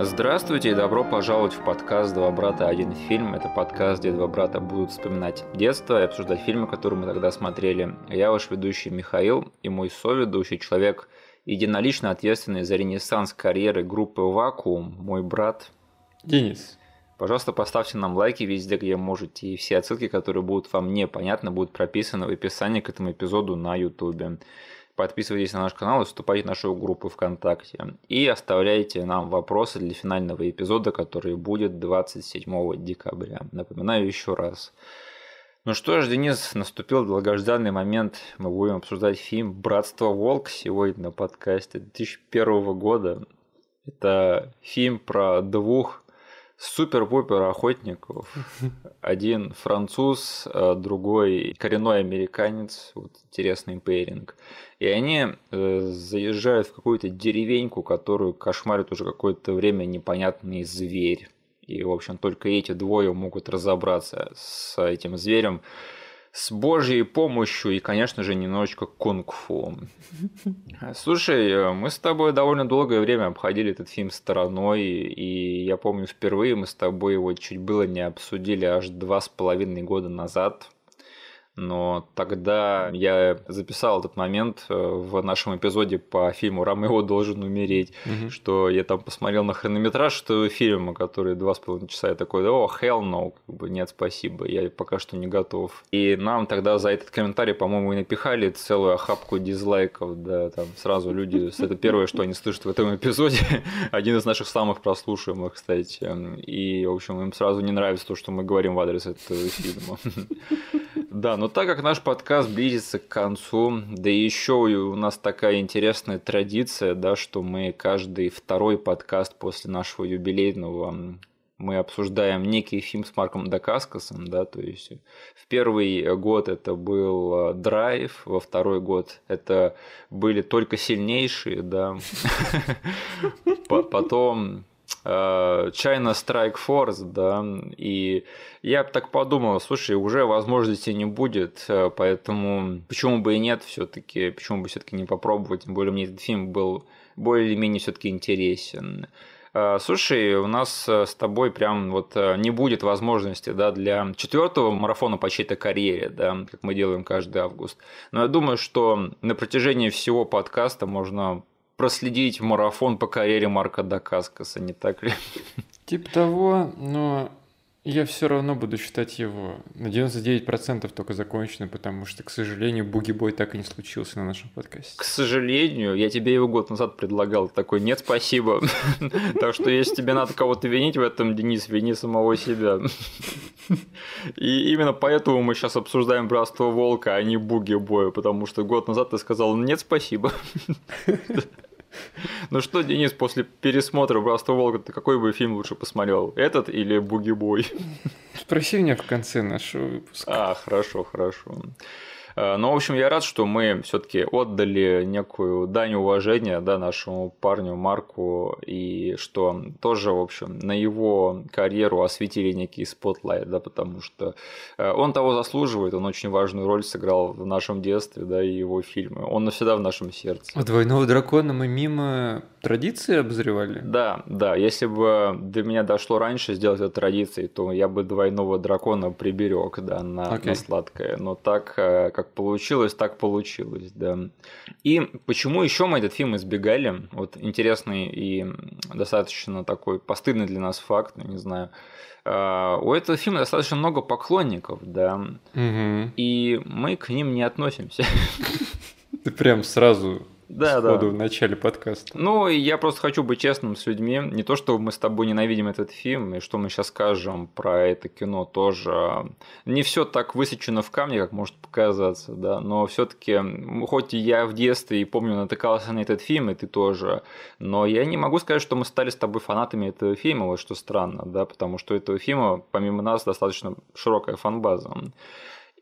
Здравствуйте и добро пожаловать в подкаст «Два брата. Один фильм». Это подкаст, где два брата будут вспоминать детство и обсуждать фильмы, которые мы тогда смотрели. Я ваш ведущий Михаил и мой соведущий человек, единолично ответственный за ренессанс карьеры группы «Вакуум», мой брат Денис. Пожалуйста, поставьте нам лайки везде, где можете, и все отсылки, которые будут вам непонятны, будут прописаны в описании к этому эпизоду на YouTube. Подписывайтесь на наш канал и вступайте в нашу группу ВКонтакте. И оставляйте нам вопросы для финального эпизода, который будет 27 декабря. Напоминаю еще раз. Ну что ж, Денис, наступил долгожданный момент. Мы будем обсуждать фильм «Братство Волк» сегодня на подкасте 2001 года. Это фильм про двух супер-пупер охотников. Один француз, а другой коренной американец. Вот интересный пейринг. И они э, заезжают в какую-то деревеньку, которую кошмарит уже какое-то время непонятный зверь. И, в общем, только эти двое могут разобраться с этим зверем с божьей помощью и, конечно же, немножечко кунг-фу. Слушай, мы с тобой довольно долгое время обходили этот фильм стороной, и я помню, впервые мы с тобой его чуть было не обсудили аж два с половиной года назад но тогда я записал этот момент э, в нашем эпизоде по фильму «Ромео должен умереть», угу. что я там посмотрел на хронометраж этого фильма, который два с половиной часа, я такой, о, hell no, как бы, нет, спасибо, я пока что не готов. И нам тогда за этот комментарий, по-моему, и напихали целую охапку дизлайков, да, там сразу люди, это первое, что они слышат в этом эпизоде, один из наших самых прослушиваемых, кстати, и, в общем, им сразу не нравится то, что мы говорим в адрес этого фильма. Да, но так как наш подкаст близится к концу, да и еще у нас такая интересная традиция, да, что мы каждый второй подкаст после нашего юбилейного мы обсуждаем некий фильм с Марком Дакаскасом, да, то есть в первый год это был Драйв, во второй год это были только сильнейшие, да, потом Э, China Strike Force, да, и я так подумал, слушай, уже возможности не будет, э, поэтому почему бы и нет все-таки, почему бы все-таки не попробовать, тем более мне этот фильм был более или менее все-таки интересен. Э, слушай, у нас с тобой прям вот не будет возможности да, для четвертого марафона по чьей-то карьере, да, как мы делаем каждый август. Но я думаю, что на протяжении всего подкаста можно проследить марафон по карьере Марка Дакаскаса, не так ли? Типа того, но я все равно буду считать его на 99% только законченным, потому что, к сожалению, Буги-бой так и не случился на нашем подкасте. К сожалению, я тебе его год назад предлагал. Такой, нет, спасибо. Так что, если тебе надо кого-то винить в этом, Денис, вини самого себя. И именно поэтому мы сейчас обсуждаем Братство Волка, а не Буги-бой, потому что год назад ты сказал, нет, спасибо. Ну что, Денис, после пересмотра «Братства Волка» ты какой бы фильм лучше посмотрел? Этот или «Буги-бой»? Спроси меня в конце нашего выпуска. А, хорошо, хорошо. Э, Но, ну, в общем, я рад, что мы все-таки отдали некую дань уважения да, нашему парню Марку, и что тоже, в общем, на его карьеру осветили некий spotlight, да, потому что э, он того заслуживает, он очень важную роль сыграл в нашем детстве, да, и его фильмы. Он навсегда в нашем сердце. А «Двойного дракона» мы мимо традиции обозревали? Да, да. Если бы до меня дошло раньше сделать это традицией, то я бы «Двойного дракона» приберег, да, на, okay. на сладкое. Но так, э, как как получилось, так получилось, да. И почему еще мы этот фильм избегали? Вот интересный и достаточно такой постыдный для нас факт, не знаю. А, у этого фильма достаточно много поклонников, да, угу. и мы к ним не относимся. Ты прям сразу да, да. в начале подкаста. Ну, я просто хочу быть честным с людьми. Не то, что мы с тобой ненавидим этот фильм, и что мы сейчас скажем про это кино тоже. Не все так высечено в камне, как может показаться, да, но все-таки, хоть я в детстве и помню, натыкался на этот фильм, и ты тоже, но я не могу сказать, что мы стали с тобой фанатами этого фильма, вот что странно, да, потому что этого фильма, помимо нас, достаточно широкая фан-база.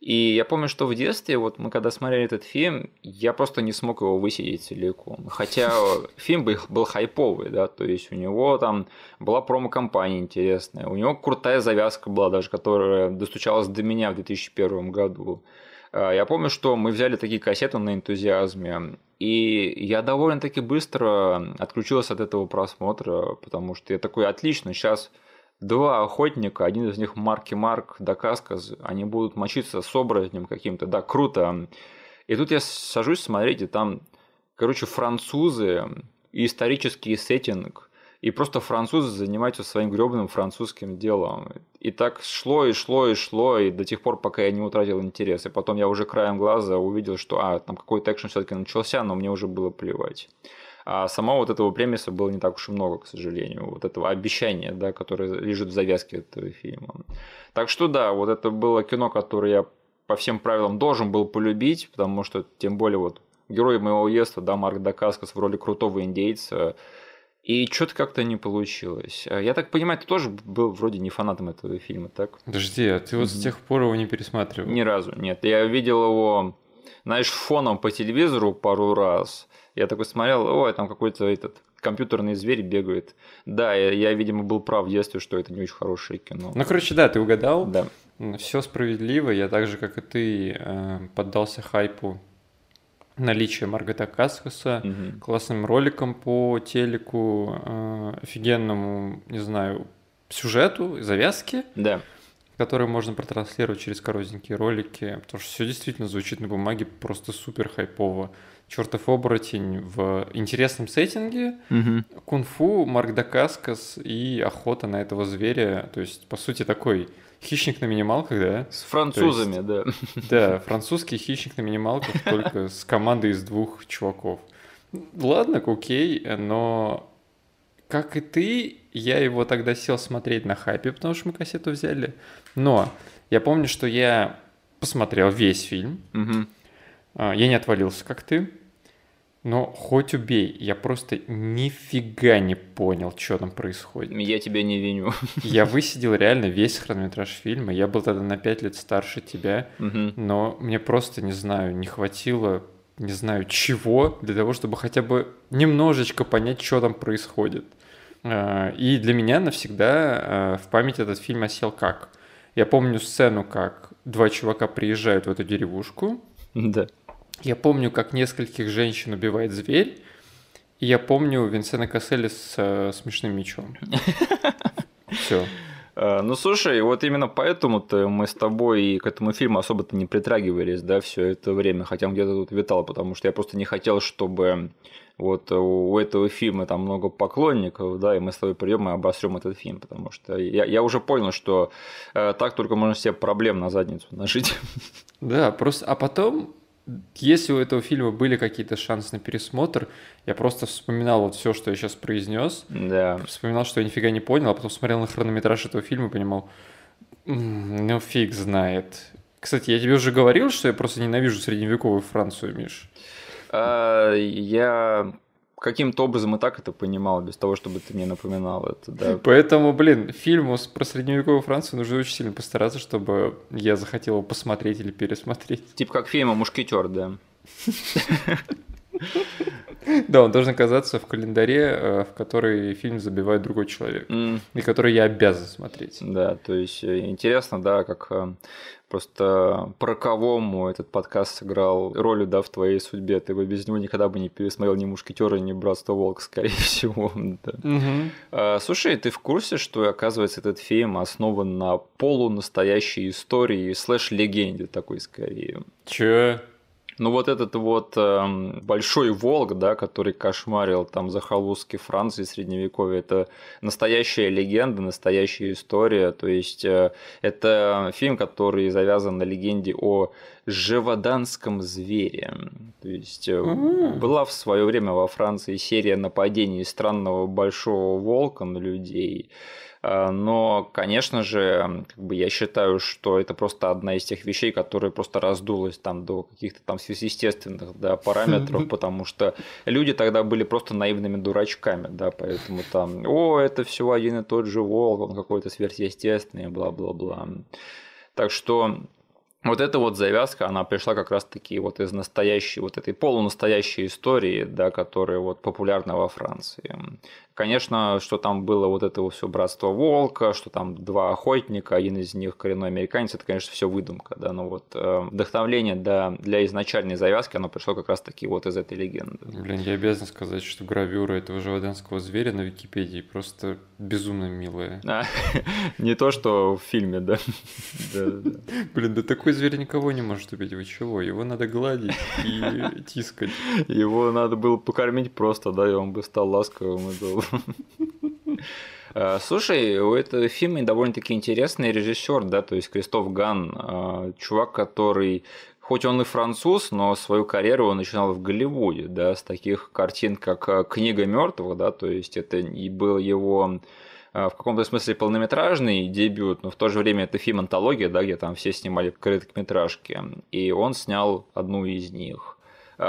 И я помню, что в детстве, вот мы когда смотрели этот фильм, я просто не смог его высидеть целиком. Хотя фильм был, был хайповый, да, то есть у него там была промо-компания интересная, у него крутая завязка была даже, которая достучалась до меня в 2001 году. А, я помню, что мы взяли такие кассеты на энтузиазме, и я довольно-таки быстро отключился от этого просмотра, потому что я такой, отлично, сейчас два охотника, один из них Марки Марк, Дакаскас, они будут мочиться с оборотнем каким-то, да, круто. И тут я сажусь смотреть, и там, короче, французы и исторический сеттинг, и просто французы занимаются своим гребаным французским делом. И так шло и шло и шло, и до тех пор, пока я не утратил интерес. И потом я уже краем глаза увидел, что а, там какой-то экшен все-таки начался, но мне уже было плевать. А самого вот этого премиса было не так уж и много, к сожалению. Вот этого обещания, да, которое лежит в завязке этого фильма. Так что да, вот это было кино, которое я по всем правилам должен был полюбить, потому что тем более вот герой моего детства, да, Марк Дакаскас в роли крутого индейца, и что-то как-то не получилось. Я так понимаю, ты тоже был вроде не фанатом этого фильма, так? Подожди, а ты вот с тех пор его не пересматривал? Ни разу, нет. Я видел его, знаешь, фоном по телевизору пару раз, я такой смотрел, ой, там какой-то этот компьютерный зверь бегает. Да, я, я, видимо, был прав в детстве, что это не очень хорошее кино. Ну, короче, да, ты угадал. Да. Все справедливо. Я так же, как и ты, э, поддался хайпу наличия Маргарита Каскаса, угу. классным роликом по телеку, э, офигенному, не знаю, сюжету, завязке. Да которые можно протранслировать через коротенькие ролики, потому что все действительно звучит на бумаге просто супер хайпово чертов оборотень в интересном сеттинге, угу. кунг-фу, Марк Дакаскас и охота на этого зверя. То есть, по сути, такой хищник на минималках, да? С французами, есть, да. Да, французский хищник на минималках, только с командой из двух чуваков. Ладно, окей, но как и ты, я его тогда сел смотреть на хайпе, потому что мы кассету взяли. Но я помню, что я посмотрел весь фильм. Угу. А, я не отвалился, как ты. Но хоть убей, я просто нифига не понял, что там происходит. Я тебя не виню. Я высидел реально весь хронометраж фильма. Я был тогда на 5 лет старше тебя, угу. но мне просто, не знаю, не хватило, не знаю, чего для того, чтобы хотя бы немножечко понять, что там происходит. А, и для меня навсегда а, в память этот фильм осел как. Я помню сцену, как два чувака приезжают в эту деревушку. Да. Я помню, как нескольких женщин убивает зверь. И я помню Винсена Касселя с э, смешным мечом. Все. Э, ну, слушай, вот именно поэтому-то мы с тобой и к этому фильму особо-то не притрагивались, да, все это время, хотя где-то тут витал, потому что я просто не хотел, чтобы вот у этого фильма там много поклонников, да, и мы с тобой придем и обосрем этот фильм, потому что я, я уже понял, что э, так только можно себе проблем на задницу нажить. Да, просто, а потом если у этого фильма были какие-то шансы на пересмотр, я просто вспоминал вот все, что я сейчас произнес. Да. Вспоминал, что я нифига не понял, а потом смотрел на хронометраж этого фильма и понимал, ну фиг знает. Кстати, я тебе уже говорил, что я просто ненавижу средневековую Францию, Миш. А, я каким-то образом и так это понимал, без того, чтобы ты мне напоминал это, да. Поэтому, блин, фильму про средневековую Францию нужно очень сильно постараться, чтобы я захотел его посмотреть или пересмотреть. Типа как фильма «Мушкетер», да. Да, он должен оказаться в календаре, э, в который фильм забивает другой человек, mm. и который я обязан смотреть. Да, то есть э, интересно, да, как э, просто про кого этот подкаст сыграл роль, да, в твоей судьбе. Ты бы без него никогда бы не пересмотрел ни «Мушкетера», ни «Братство Волк», скорее всего. Да. Угу. А, слушай, ты в курсе, что, оказывается, этот фильм основан на полунастоящей истории слэш-легенде такой, скорее? Чё? Ну вот этот вот э, большой волк, да, который кошмарил там захолустки Франции средневековья, это настоящая легенда, настоящая история. То есть э, это фильм, который завязан на легенде о живоданском звере. То есть э, была в свое время во Франции серия нападений странного большого волка на людей. Э, но, конечно же, как бы я считаю, что это просто одна из тех вещей, которая просто раздулась там до каких-то там сверхъестественных да, параметров, потому что люди тогда были просто наивными дурачками, да, поэтому там, о, это все один и тот же волк, он какой-то сверхъестественный, бла-бла-бла. Так что вот эта вот завязка, она пришла как раз-таки вот из настоящей, вот этой полунастоящей истории, да, которая вот популярна во Франции. Конечно, что там было вот это все братство волка, что там два охотника, один из них коренной американец, это, конечно, все выдумка, да, но вот э, вдохновление для, для изначальной завязки, оно пришло как раз-таки вот из этой легенды. Блин, я обязан сказать, что гравюра этого живоденского зверя на Википедии просто безумно милая. А, не то, что в фильме, да. Блин, да такой зверь никого не может убить, вы чего? Его надо гладить и тискать. Его надо было покормить просто, да, и он бы стал ласковым и добрым. Э, слушай, у этого фильма довольно-таки интересный режиссер, да, то есть Кристоф Ган, э, чувак, который хоть он и француз, но свою карьеру он начинал в Голливуде, да, с таких картин, как э, «Книга мертвых», да, то есть это и был его в каком-то смысле полнометражный дебют, но в то же время это фильм-антология, да, где там все снимали короткометражки, и он снял одну из них.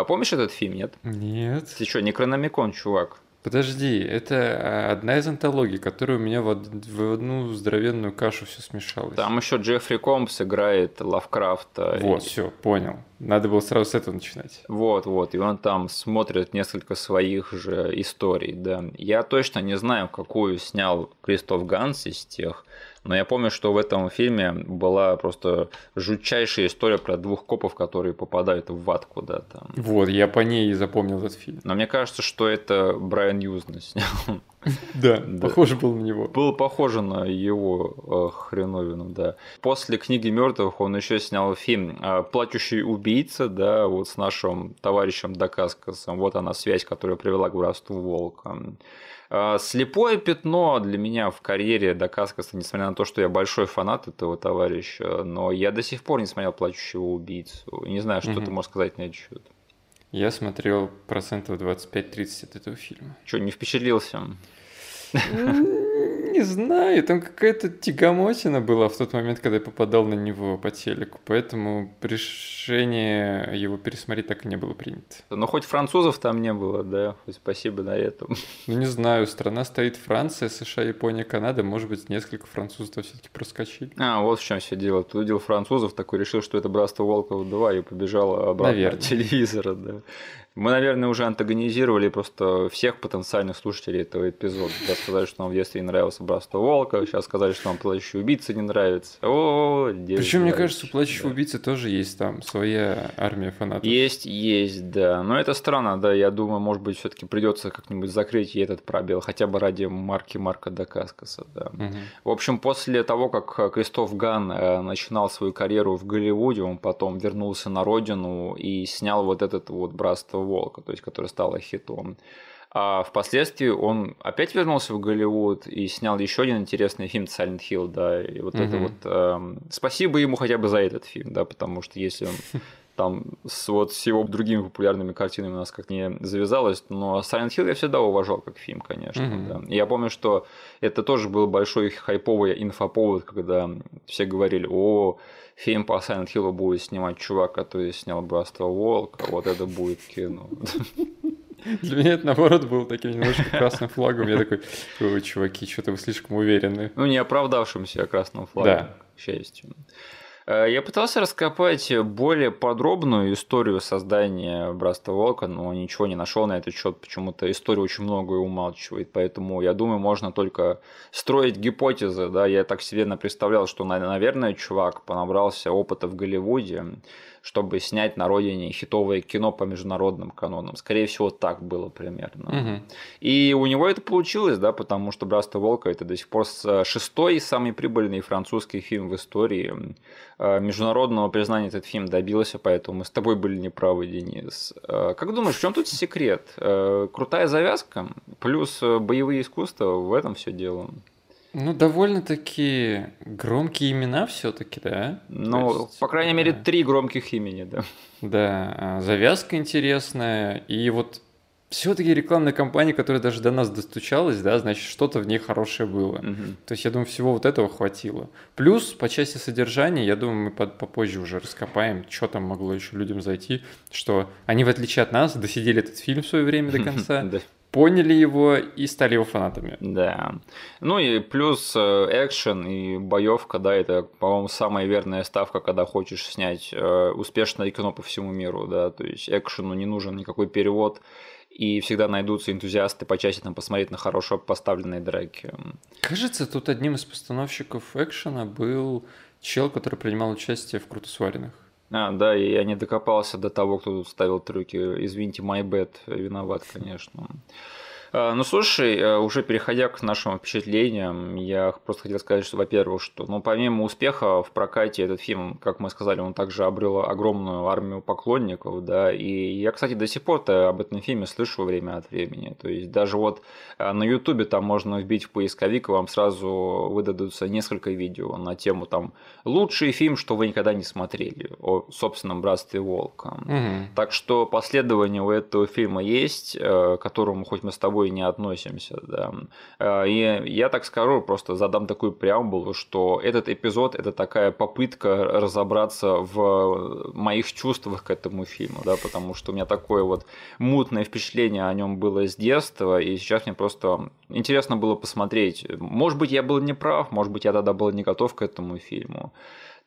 Помнишь этот фильм, нет? Нет. Ты что, не Крономикон, чувак? Подожди, это а, одна из антологий, которая у меня в, в одну здоровенную кашу все смешалась. Там еще Джеффри Компс играет Лавкрафта. Вот, и... все, понял. Надо было сразу с этого начинать. Вот, вот. И он там смотрит несколько своих же историй, да. Я точно не знаю, какую снял Кристоф Ганс из тех, но я помню, что в этом фильме была просто жутчайшая история про двух копов, которые попадают в ад куда-то. Вот, я по ней и запомнил этот фильм. Но мне кажется, что это Брайан Юзна снял. Да, похоже был на него. Было похоже на его э, хреновину, да. После книги мертвых он еще снял фильм э, Плачущий убийца, да, вот с нашим товарищем Дакаскасом. Вот она связь, которая привела к братству волка. А, слепое пятно для меня в карьере Дакаскаса, несмотря на то, что я большой фанат этого товарища, но я до сих пор не смотрел «Плачущего убийцу». Не знаю, что угу. ты можешь сказать на этот счет. Я смотрел процентов 25-30 от этого фильма. Что, не впечатлился? Не знаю, там какая-то тягомотина была в тот момент, когда я попадал на него по телеку, поэтому решение его пересмотреть так и не было принято. Но хоть французов там не было, да, спасибо на этом. Ну не знаю, страна стоит Франция, США, Япония, Канада, может быть, несколько французов все-таки проскочили. А, вот в чем все дело. Ты увидел французов, такой решил, что это Братство Волков 2 и побежал обратно Наверное. от телевизора, да. Мы, наверное, уже антагонизировали просто всех потенциальных слушателей этого эпизода. Да, сказали, что нам в детстве не нравился Братство Волка, сейчас сказали, что нам Плачущий убийца не нравится. О, Причем, мне кажется, у Плачущего да. убийцы тоже есть там своя армия фанатов. Есть, есть, да. Но это странно, да. Я думаю, может быть, все-таки придется как-нибудь закрыть и этот пробел, хотя бы ради марки Марка Дакаскаса. Да. Угу. В общем, после того, как Кристоф Ган э, начинал свою карьеру в Голливуде, он потом вернулся на родину и снял вот этот вот Братство Волка, то есть который стало хитом. А впоследствии он опять вернулся в Голливуд и снял еще один интересный фильм Silent Hill, да, и вот угу. это вот э, спасибо ему хотя бы за этот фильм, да, потому что если он там с, вот, с его другими популярными картинами у нас как не завязалось, но Silent Hill я всегда уважал как фильм, конечно. Mm-hmm. Да. И я помню, что это тоже был большой хайповый инфоповод, когда все говорили, о, фильм по Silent Hill будет снимать чувак, который снял Братство Волка, вот это будет кино. Для меня это, наоборот, был таким немножко красным флагом. Я такой, ой, чуваки, что-то вы слишком уверены. Ну, не оправдавшимся красным флагом, да. к счастью. Э, я пытался раскопать более подробную историю создания Братства Волка, но ничего не нашел на этот счет. Почему-то история очень многое умалчивает, поэтому я думаю, можно только строить гипотезы. Да? Я так себе представлял, что, наверное, чувак понабрался опыта в Голливуде, чтобы снять на родине хитовое кино по международным канонам. Скорее всего, так было примерно. Угу. И у него это получилось, да, потому что «Братство Волка» — это до сих пор шестой самый прибыльный французский фильм в истории. Э, международного признания этот фильм добился, поэтому мы с тобой были неправы, Денис. Э, как думаешь, в чем тут секрет? Э, крутая завязка плюс боевые искусства, в этом все дело. Ну, довольно-таки громкие имена все-таки, да? Ну, есть, по крайней мере, три громких имени, да. Да, а, завязка интересная, и вот все-таки рекламная кампания, которая даже до нас достучалась, да, значит, что-то в ней хорошее было. Угу. То есть, я думаю, всего вот этого хватило. Плюс, по части содержания, я думаю, мы под, попозже уже раскопаем, что там могло еще людям зайти, что они, в отличие от нас, досидели этот фильм в свое время до конца, поняли его и стали его фанатами. Да. Ну и плюс э, экшен и боевка, да, это, по-моему, самая верная ставка, когда хочешь снять э, успешное кино по всему миру, да, то есть экшену не нужен никакой перевод, и всегда найдутся энтузиасты почаще там посмотреть на хорошо поставленные драки. Кажется, тут одним из постановщиков экшена был чел, который принимал участие в «Круто сваренных». А, да, и я не докопался до того, кто тут ставил трюки. Извините, my bad, виноват, конечно. А, ну, слушай, э, уже переходя к нашим впечатлениям, я просто хотел сказать, что, во-первых, что, ну, помимо успеха в прокате этот фильм, как мы сказали, он также обрел огромную армию поклонников, да, и я, кстати, до сих пор-то об этом фильме слышу время от времени, то есть даже вот э, на ютубе там можно вбить в поисковик, и вам сразу выдадутся несколько видео на тему там «Лучший фильм, что вы никогда не смотрели» о собственном братстве Волка. Угу. Так что последование у этого фильма есть, э, которому хоть мы с тобой тобой не относимся. Да. Э, и я так скажу, просто задам такую преамбулу, что этот эпизод – это такая попытка разобраться в моих чувствах к этому фильму, да, потому что у меня такое вот мутное впечатление о нем было с детства, и сейчас мне просто интересно было посмотреть. Может быть, я был неправ, может быть, я тогда был не готов к этому фильму.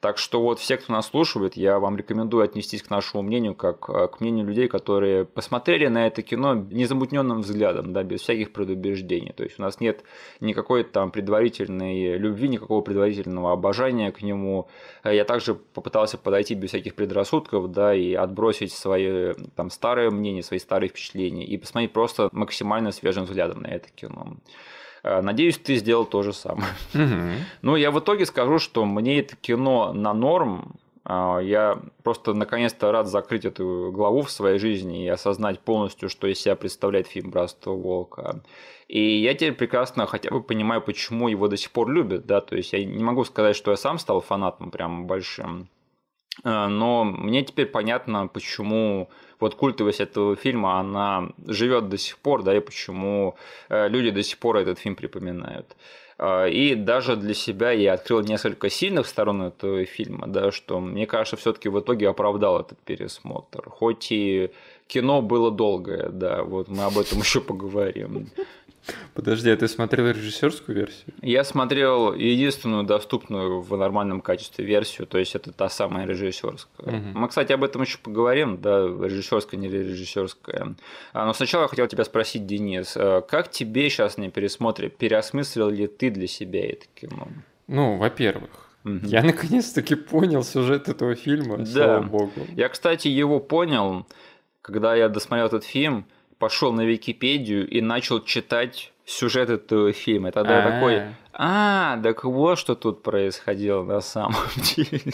Так что вот все, кто нас слушает, я вам рекомендую отнестись к нашему мнению, как э, к мнению людей, которые посмотрели на это кино незамутненным взглядом, да, без всяких предубеждений. То есть у нас нет никакой там предварительной любви, никакого предварительного обожания к нему. Э, я также попытался подойти без всяких предрассудков, да, и отбросить свои там старые мнения, свои старые впечатления и посмотреть просто максимально свежим взглядом на это кино. Э, надеюсь, ты сделал то же самое. Ну, я в итоге скажу, что мне это кино на норм. А, я просто наконец-то рад закрыть эту главу в своей жизни и осознать полностью, что из себя представляет фильм «Братство волка». И я теперь прекрасно хотя бы понимаю, почему его до сих пор любят, да, то есть я не могу сказать, что я сам стал фанатом прям большим, но мне теперь понятно, почему вот культовость этого фильма, она живет до сих пор, да, и почему э, люди до сих пор этот фильм припоминают. А, и даже для себя я открыл несколько сильных сторон этого фильма, да, что мне кажется, все-таки в итоге оправдал этот пересмотр. Хоть и кино было долгое, да, вот мы об этом еще поговорим. Подожди, а ты смотрел режиссерскую версию? Я смотрел единственную доступную в нормальном качестве версию, то есть это та самая режиссерская. Угу. Мы, кстати, об этом еще поговорим, да, режиссерская, не режиссерская. А, но сначала я хотел тебя спросить, Денис, а как тебе сейчас не пересмотре, переосмыслил ли ты для себя это кино? Ну, во-первых, Угу. Я наконец-таки понял сюжет этого фильма, да. слава богу. Я, кстати, его понял, когда я досмотрел этот фильм пошел на Википедию и начал читать сюжет этого фильма. И тогда я такой, а, так вот что тут происходило на самом деле.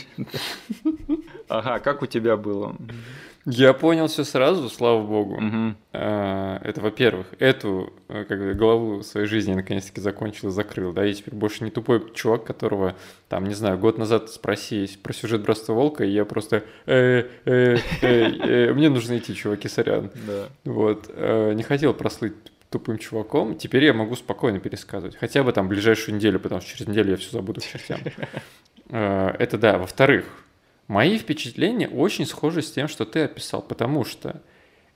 Ага, как у тебя было? Я понял все сразу, слава богу. Угу. Это, во-первых, эту э, как бы, главу своей жизни я наконец-таки закончил и закрыл. Да, я теперь больше не тупой чувак, которого, там, не знаю, год назад спроси про сюжет Братства Волка, и я просто э, э, мне нужно идти, чуваки, сорян. Вот. Не хотел прослыть тупым чуваком, теперь я могу спокойно пересказывать. Хотя бы там ближайшую неделю, потому что через неделю я все забуду к чертям. Это да. Во-вторых, Мои впечатления очень схожи с тем, что ты описал, потому что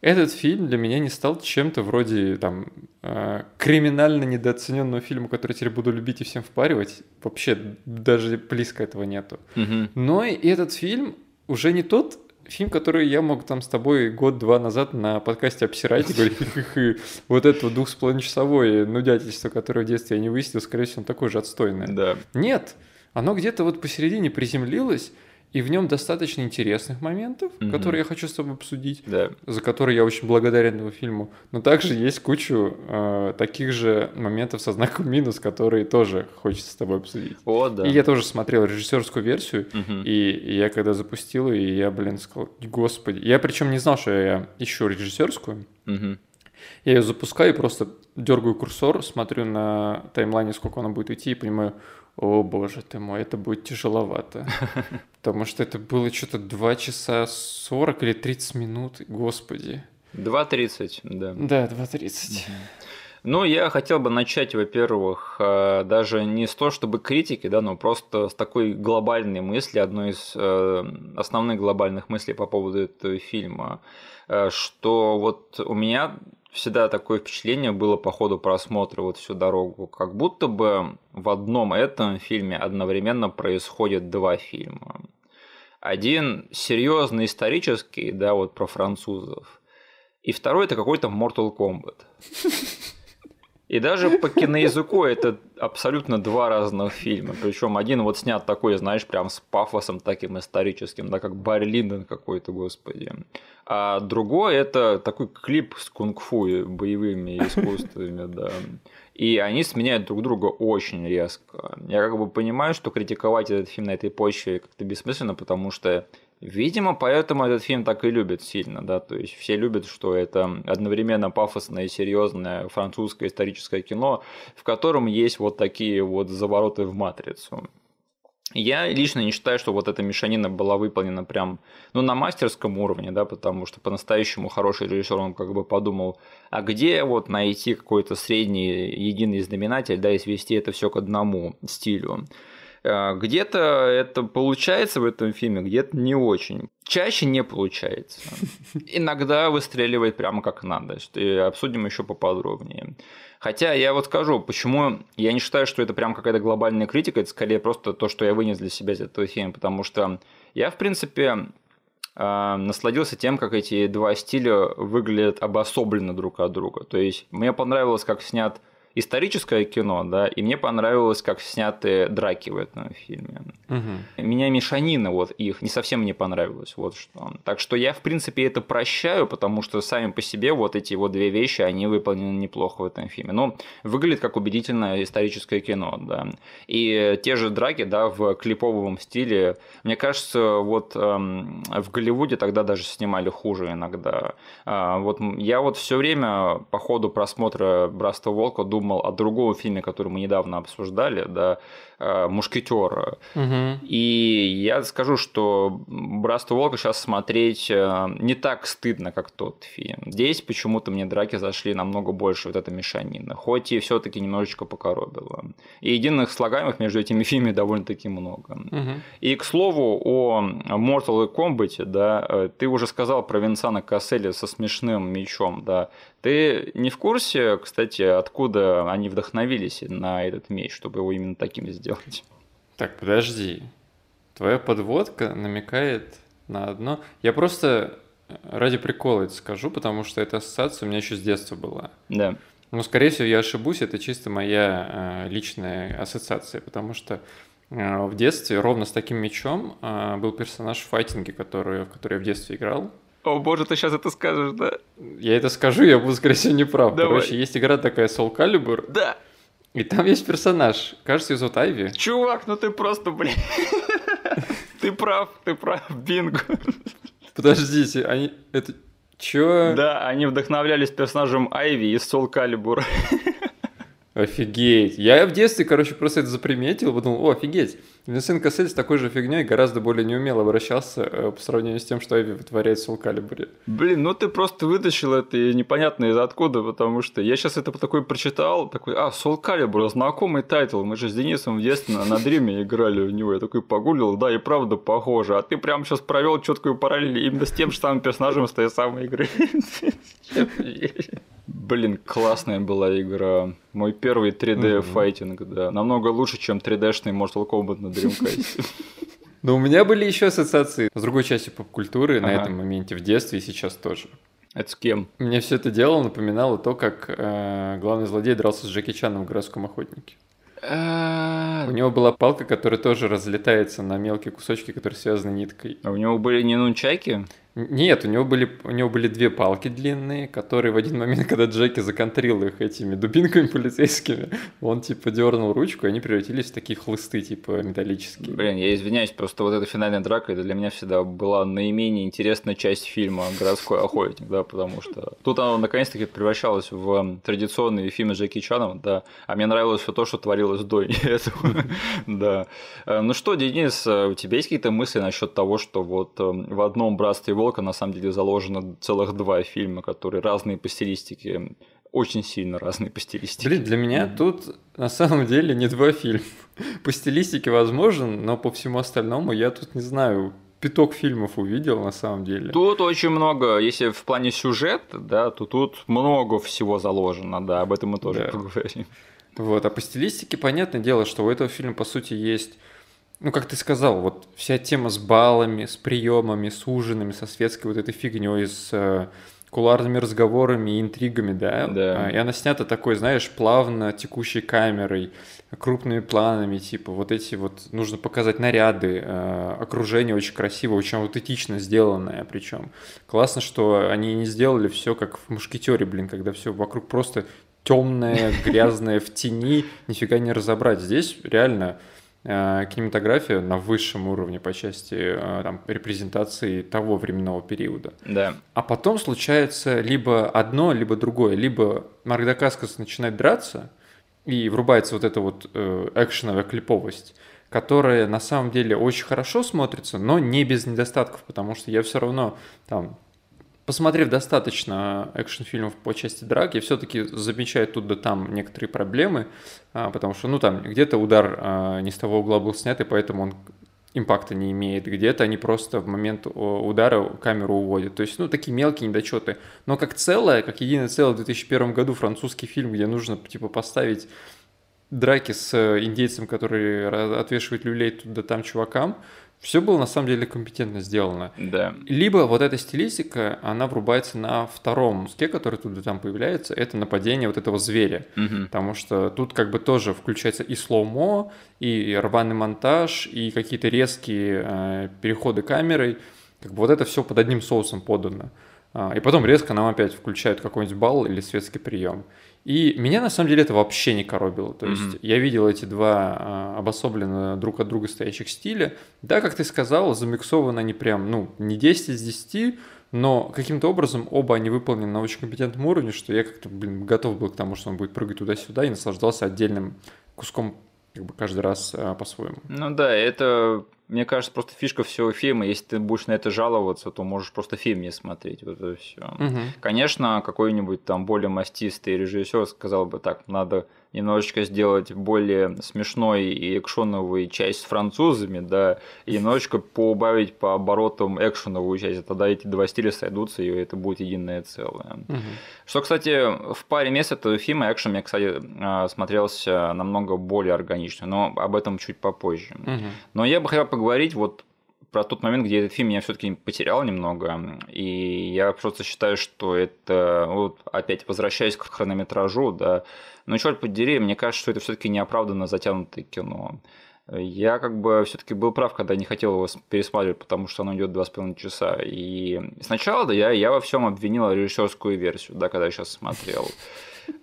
этот фильм для меня не стал чем-то вроде там э, криминально недооцененного фильма, который теперь буду любить и всем впаривать. Вообще даже близко этого нету. Угу. Но и этот фильм уже не тот фильм, который я мог там с тобой год-два назад на подкасте обсирать и говорить, вот это двух с половиной часовое нудятельство, которое в детстве я не выяснил, скорее всего, он такой же отстойное. Да. Нет, оно где-то вот посередине приземлилось, и в нем достаточно интересных моментов, угу. которые я хочу с тобой обсудить, да. за которые я очень благодарен этому фильму. Но также есть кучу э, таких же моментов со знаком минус, которые тоже хочется с тобой обсудить. О, да. И я тоже смотрел режиссерскую версию, угу. и, и я когда запустил ее, я, блин, сказал, господи. Я причем не знал, что я ищу режиссерскую. Угу. Я ее запускаю и просто дергаю курсор, смотрю на таймлайне, сколько она будет идти, и понимаю, о боже ты мой, это будет тяжеловато. Потому что это было что-то 2 часа 40 или 30 минут, господи. 2.30, да. Да, 2.30. Ну, я хотел бы начать, во-первых, э, даже не с того, чтобы критики, да, но просто с такой глобальной мысли, одной из э, основных глобальных мыслей по поводу этого фильма, э, что вот у меня всегда такое впечатление было по ходу просмотра вот всю дорогу, как будто бы в одном этом фильме одновременно происходит два фильма. Один серьезный исторический, да, вот про французов, и второй это какой-то Mortal Kombat. И даже по киноязыку это абсолютно два разных фильма. Причем один вот снят такой, знаешь, прям с пафосом таким историческим, да, как Барри Линдон какой-то, господи. А другой это такой клип с кунг-фу и боевыми искусствами, да. И они сменяют друг друга очень резко. Я как бы понимаю, что критиковать этот фильм на этой почве как-то бессмысленно, потому что Видимо, поэтому этот фильм так и любят сильно, да, то есть все любят, что это одновременно пафосное и серьезное французское историческое кино, в котором есть вот такие вот завороты в матрицу. Я лично не считаю, что вот эта мешанина была выполнена прям ну, на мастерском уровне, да, потому что по-настоящему хороший режиссер, он как бы подумал, а где вот найти какой-то средний единый знаменатель, да, и свести это все к одному стилю. А, где-то это получается в этом фильме, где-то не очень. Чаще не получается. Иногда выстреливает прямо как надо. И обсудим еще поподробнее. Хотя я вот скажу, почему я не считаю, что это прям какая-то глобальная критика, это скорее просто то, что я вынес для себя из этого фильма, потому что я, в принципе, а, насладился тем, как эти два стиля выглядят обособленно друг от друга. То есть мне понравилось, как снят историческое кино, да, и мне понравилось, как сняты драки в этом фильме. Угу. Меня мешанина вот их не совсем не понравилась, вот что. Так что я, в принципе, это прощаю, потому что сами по себе вот эти вот две вещи, они выполнены неплохо в этом фильме. Ну, выглядит как убедительное историческое кино, да. И те же драки, да, в клиповом стиле, мне кажется, вот эм, в Голливуде тогда даже снимали хуже иногда. Э, вот я вот все время по ходу просмотра «Братства Волка» думал, думал о другом фильме, который мы недавно обсуждали, да, «Мушкетера». Угу. И я скажу, что «Братство Волка» сейчас смотреть э, не так стыдно, как тот фильм. Здесь почему-то мне драки зашли намного больше, вот эта мешанина, хоть и все таки немножечко покоробило. И единых слагаемых между этими фильмами довольно-таки много. Угу. И, к слову, о Mortal Kombat, да, э, ты уже сказал про Винсана Касселя со смешным мечом, да, ты не в курсе, кстати, откуда они вдохновились на этот меч, чтобы его именно таким сделать? Так, подожди. Твоя подводка намекает на одно. Я просто ради прикола это скажу, потому что эта ассоциация у меня еще с детства была. Да. Но, скорее всего, я ошибусь, это чисто моя э, личная ассоциация, потому что э, в детстве ровно с таким мечом э, был персонаж в файтинге, который, в который я в детстве играл. О боже, ты сейчас это скажешь, да? Я это скажу, я буду, скорее всего, неправ. Давай. Короче, есть игра такая Soul Calibur. Да. И там есть персонаж, кажется, ее зовут Айви. Чувак, ну ты просто, блин. Ты прав, ты прав, бинго. Подождите, они... Это... Чё? Да, они вдохновлялись персонажем Айви из Soul Calibur. Офигеть. Я в детстве, короче, просто это заприметил, подумал, о, офигеть. Винсент Кассель с такой же фигней гораздо более неумело обращался э, по сравнению с тем, что Айви вытворяет в Calibur. Блин, ну ты просто вытащил это и непонятно из откуда, потому что я сейчас это такой прочитал, такой, а, Calibur, знакомый title, мы же с Денисом в детстве на, на Дриме играли в него, я такой погуглил, да, и правда похоже, а ты прям сейчас провел четкую параллель именно с тем же самым персонажем с той самой игры. Блин, классная была игра. Мой первый 3D файтинг, да. Намного лучше, чем 3D-шный Mortal Kombat на Dreamcast. Но у меня были еще ассоциации с другой частью поп-культуры ага. на этом моменте в детстве и сейчас тоже. Это с кем? Мне все это дело напоминало то, как э, главный злодей дрался с Джеки Чаном в городском охотнике. А. У него была палка, которая тоже разлетается на мелкие кусочки, которые связаны ниткой. А у него были не нунчаки? Нет, у него были у него были две палки длинные, которые в один момент, когда Джеки законтрил их этими дубинками полицейскими, он типа дернул ручку, и они превратились в такие хлысты, типа металлические. Блин, я извиняюсь, просто вот эта финальная драка, это для меня всегда была наименее интересная часть фильма «Городской охотник», да, потому что тут оно наконец-таки превращалось в традиционные фильмы Джеки Чаном, да, а мне нравилось все то, что творилось до этого, да. Э, ну что, Денис, э, у тебя есть какие-то мысли насчет того, что вот э, в одном братстве Волка на самом деле заложено целых два фильма, которые разные по стилистике, очень сильно разные по стилистике. Блин, для меня mm-hmm. тут на самом деле не два фильма. по стилистике возможен, но по всему остальному я тут не знаю, пяток фильмов увидел на самом деле. Тут очень много, если в плане сюжета, да, то тут много всего заложено, да, об этом мы тоже да. поговорим. Вот, а по стилистике, понятное дело, что у этого фильма, по сути, есть ну, как ты сказал, вот вся тема с баллами, с приемами, с ужинами, со светской вот этой фигней, с э, куларными разговорами и интригами, да? Да. И она снята такой, знаешь, плавно текущей камерой, крупными планами, типа вот эти вот, нужно показать наряды, э, окружение очень красиво, очень аутентично сделанное причем. Классно, что они не сделали все как в «Мушкетере», блин, когда все вокруг просто темное, грязное, в тени, нифига не разобрать. Здесь реально кинематография на высшем уровне по части э, там, репрезентации того временного периода. Да. А потом случается либо одно, либо другое. Либо Марк Дакаскас начинает драться, и врубается вот эта вот э, экшеновая клиповость, которая на самом деле очень хорошо смотрится, но не без недостатков, потому что я все равно там посмотрев достаточно экшн-фильмов по части драк, я все-таки замечаю тут да там некоторые проблемы, а, потому что, ну, там где-то удар а, не с того угла был снят, и поэтому он импакта не имеет, где-то они просто в момент удара камеру уводят. То есть, ну, такие мелкие недочеты. Но как целое, как единое целое в 2001 году французский фильм, где нужно, типа, поставить драки с индейцем, который отвешивает люлей туда там чувакам, все было на самом деле компетентно сделано. Да. Либо вот эта стилистика, она врубается на втором ске, который тут и там появляется, это нападение вот этого зверя. Угу. Потому что тут как бы тоже включается и слоумо, и рваный монтаж, и какие-то резкие э, переходы камерой. Как бы вот это все под одним соусом подано. А, и потом резко нам опять включают какой-нибудь бал или светский прием. И меня на самом деле это вообще не коробило. То есть mm-hmm. я видел эти два а, обособленно друг от друга стоящих стиля. Да, как ты сказал, замиксованы они прям, ну, не 10 из 10, но каким-то образом оба они выполнены на очень компетентном уровне, что я как-то, блин, готов был к тому, что он будет прыгать туда-сюда и наслаждался отдельным куском как бы каждый раз а, по-своему. Ну да, это мне кажется, просто фишка всего фильма, если ты будешь на это жаловаться, то можешь просто фильм не смотреть. Вот это все. Угу. Конечно, какой-нибудь там более мастистый режиссер сказал бы так, надо немножечко сделать более смешной и экшоновую часть с французами, да, и немножечко поубавить по оборотам экшоновую часть, тогда эти два стиля сойдутся, и это будет единое целое. Угу. Что, кстати, в паре мест этого фильма экшен мне, кстати, а, смотрелся намного более органично, но об этом чуть попозже. Угу. Но я бы хотел поговорить вот про тот момент, где этот фильм меня все-таки потерял немного. И я просто считаю, что это, вот опять возвращаясь к хронометражу, да, но черт подери, мне кажется, что это все-таки неоправданно затянутое кино. Я как бы все-таки был прав, когда не хотел его пересматривать, потому что оно идет два с половиной часа. И сначала да, я, я во всем обвинил режиссерскую версию, да, когда я сейчас смотрел.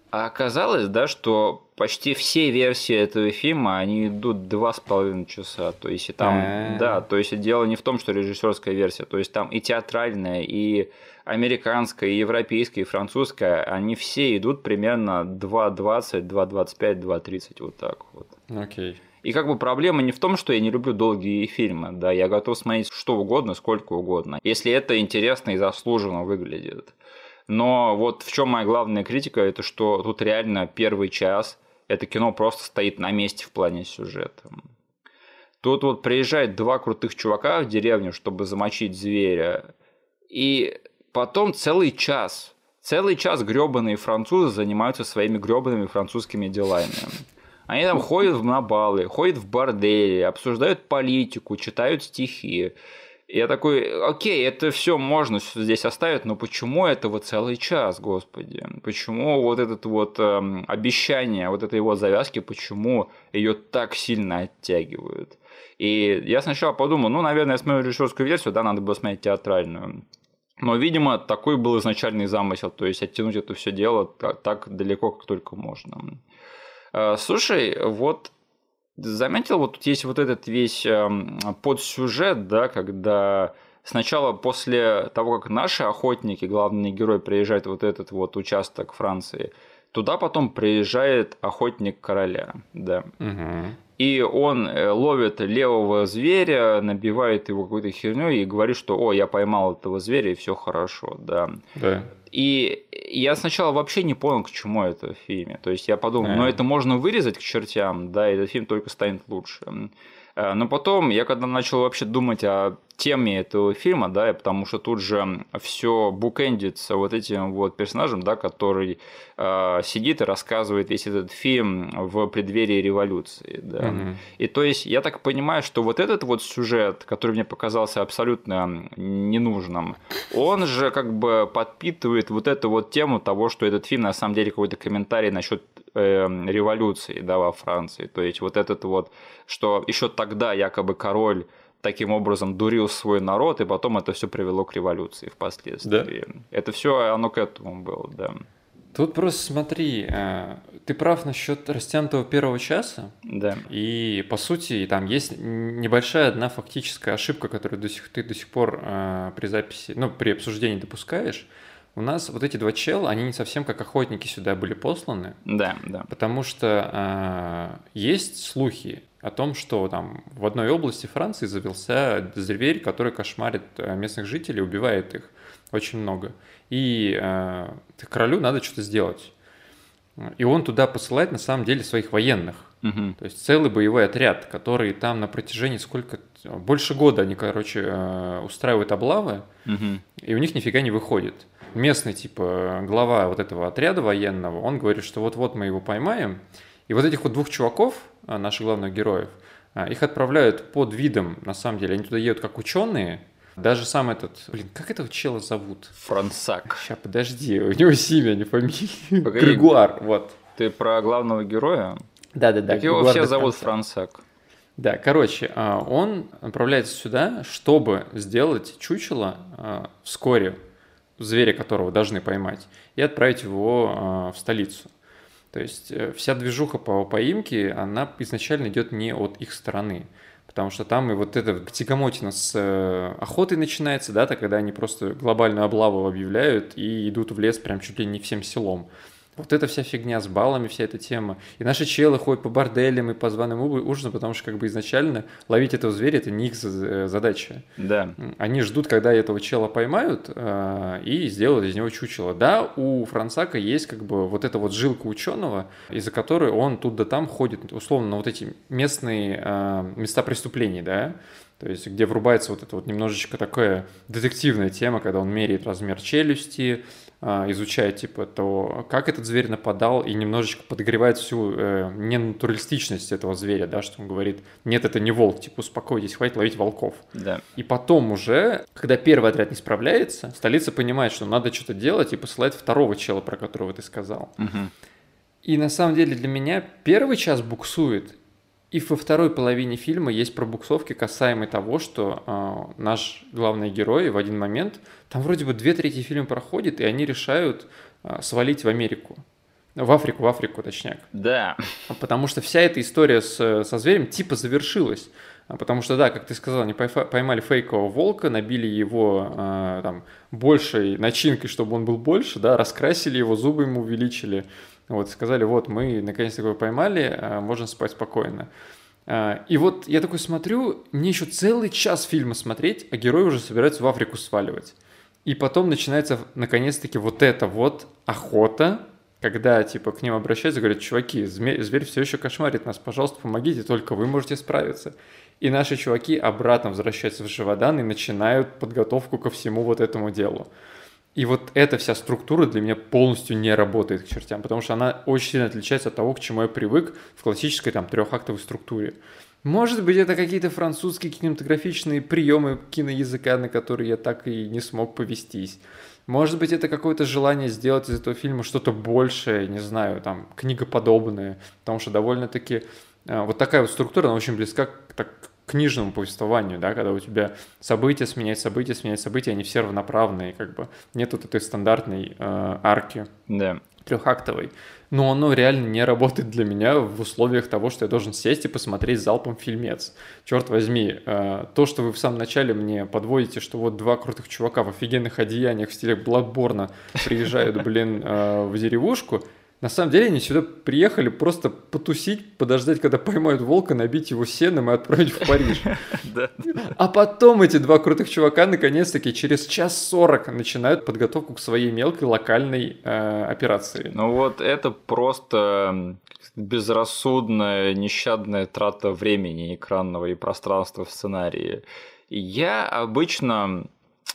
А оказалось, да, что почти все версии этого фильма, они идут два с половиной часа. То есть и там, А-а-а. да, то есть дело не в том, что режиссерская версия, то есть там и театральная, и американская, и европейская, и французская, они все идут примерно 2.20, 2.25, 2.30, вот так вот. Окей. Okay. И как бы проблема не в том, что я не люблю долгие фильмы, да, я готов смотреть что угодно, сколько угодно, если это интересно и заслуженно выглядит. Но вот в чем моя главная критика, это что тут реально первый час это кино просто стоит на месте в плане сюжета. Тут вот приезжает два крутых чувака в деревню, чтобы замочить зверя, и потом целый час, целый час гребаные французы занимаются своими гребаными французскими делами. Они там ходят на балы, ходят в бордели, обсуждают политику, читают стихи. Я такой, окей, это все можно здесь оставить, но почему этого целый час, господи? Почему вот это вот э, обещание, вот этой его завязки, почему ее так сильно оттягивают? И я сначала подумал, ну, наверное, я смотрю режиссерскую версию, да, надо было смотреть театральную. Но, видимо, такой был изначальный замысел, то есть оттянуть это все дело так, так далеко, как только можно. Э, слушай, вот заметил, вот тут есть вот этот весь эм, подсюжет, да, когда сначала после того, как наши охотники, главный герой, приезжает вот этот вот участок Франции, туда потом приезжает охотник короля, да. Угу. И он э, ловит левого зверя, набивает его какой-то херней и говорит, что «О, я поймал этого зверя, и все хорошо», да. Да. И я сначала вообще не понял, к чему это в фильме. То есть я подумал, ну это можно вырезать к чертям, да, и этот фильм только станет лучше. Э, но потом, я когда начал вообще думать о теме этого фильма, да, потому что тут же все букендится вот этим вот персонажем, да, который э, сидит и рассказывает весь этот фильм в преддверии революции, да. Угу. И то есть я так понимаю, что вот этот вот сюжет, который мне показался абсолютно ненужным, он же как бы подпитывает вот эту вот тему того, что этот фильм на самом деле какой-то комментарий насчет э, революции, да, во Франции. То есть вот этот вот, что еще тогда якобы король таким образом дурил свой народ, и потом это все привело к революции впоследствии. Да? Это все оно к этому было, да. Тут просто смотри, э, ты прав насчет растянутого первого часа. Да. И по сути там есть небольшая одна фактическая ошибка, которую до сих, ты до сих пор э, при записи, ну, при обсуждении допускаешь. У нас вот эти два чела, они не совсем как охотники сюда были посланы. Да, да. Потому что э, есть слухи о том, что там в одной области Франции завелся зверь, который кошмарит э, местных жителей, убивает их очень много. И э, королю надо что-то сделать. И он туда посылает на самом деле своих военных. Угу. То есть целый боевой отряд, который там на протяжении сколько больше года они, короче, э, устраивают облавы, угу. и у них нифига не выходит. Местный типа глава вот этого отряда военного, он говорит, что вот-вот мы его поймаем, и вот этих вот двух чуваков, а, наших главных героев, а, их отправляют под видом, на самом деле, они туда едут как ученые, даже сам этот, блин, как этого чела зовут? Франсак. Сейчас, подожди, у него имя, не фамилия. Погоди. Григуар, вот. Ты про главного героя? Да-да-да. Его все зовут Франсак. Да, короче, а, он отправляется сюда, чтобы сделать чучело вскоре, зверя которого должны поймать, и отправить его в столицу. То есть э, вся движуха по поимке, она изначально идет не от их стороны. Потому что там и вот эта тягомотина с э, охотой начинается, да, так когда они просто глобальную облаву объявляют и идут в лес прям чуть ли не всем селом. Вот эта вся фигня с баллами, вся эта тема. И наши челы ходят по борделям и по званым ужинам, потому что как бы изначально ловить этого зверя – это не их э, задача. Да. Они ждут, когда этого чела поймают э, и сделают из него чучело. Да, у Франсака есть как бы вот эта вот жилка ученого, из-за которой он тут да там ходит, условно, на вот эти местные э, места преступлений, да, то есть, где врубается вот эта вот немножечко такая детективная тема, когда он меряет размер челюсти, а, изучает, типа, то, как этот зверь нападал, и немножечко подогревает всю э, ненатуралистичность этого зверя, да, что он говорит, нет, это не волк, типа, успокойтесь, хватит ловить волков. Да. И потом уже, когда первый отряд не справляется, столица понимает, что надо что-то делать, и посылает второго чела, про которого ты сказал. Угу. И на самом деле для меня первый час буксует, и во второй половине фильма есть пробуксовки касаемые того, что э, наш главный герой в один момент, там вроде бы две трети фильма проходит, и они решают э, свалить в Америку. В Африку, в Африку, точнее. Да. Потому что вся эта история с, со зверем типа завершилась. Потому что, да, как ты сказал, они поймали фейкового волка, набили его э, там большей начинкой, чтобы он был больше, да, раскрасили его, зубы ему увеличили. Вот, сказали, вот, мы наконец-то его поймали, а, можно спать спокойно. А, и вот я такой смотрю, мне еще целый час фильма смотреть, а герой уже собирается в Африку сваливать. И потом начинается наконец-таки вот эта вот охота, когда типа к ним обращаются, говорят, чуваки, зверь, зверь все еще кошмарит нас, пожалуйста, помогите, только вы можете справиться. И наши чуваки обратно возвращаются в Живодан и начинают подготовку ко всему вот этому делу. И вот эта вся структура для меня полностью не работает к чертям, потому что она очень сильно отличается от того, к чему я привык в классической там трехактовой структуре. Может быть, это какие-то французские кинематографичные приемы киноязыка, на которые я так и не смог повестись. Может быть, это какое-то желание сделать из этого фильма что-то большее, не знаю, там, книгоподобное, потому что довольно-таки э, вот такая вот структура, она очень близка к, так, книжному повествованию, да, когда у тебя события сменяют события, сменяют события, они все равноправные, как бы нет вот этой стандартной э, арки да. трехактовой. Но оно реально не работает для меня в условиях того, что я должен сесть и посмотреть залпом фильмец. Черт возьми, э, то, что вы в самом начале мне подводите, что вот два крутых чувака в офигенных одеяниях в стиле Бладборна приезжают, блин, э, в деревушку, на самом деле они сюда приехали просто потусить, подождать, когда поймают волка, набить его сеном и отправить в Париж. А потом эти два крутых чувака наконец-таки через час сорок начинают подготовку к своей мелкой локальной э, операции. Ну вот это просто безрассудная, нещадная трата времени экранного и пространства в сценарии. Я обычно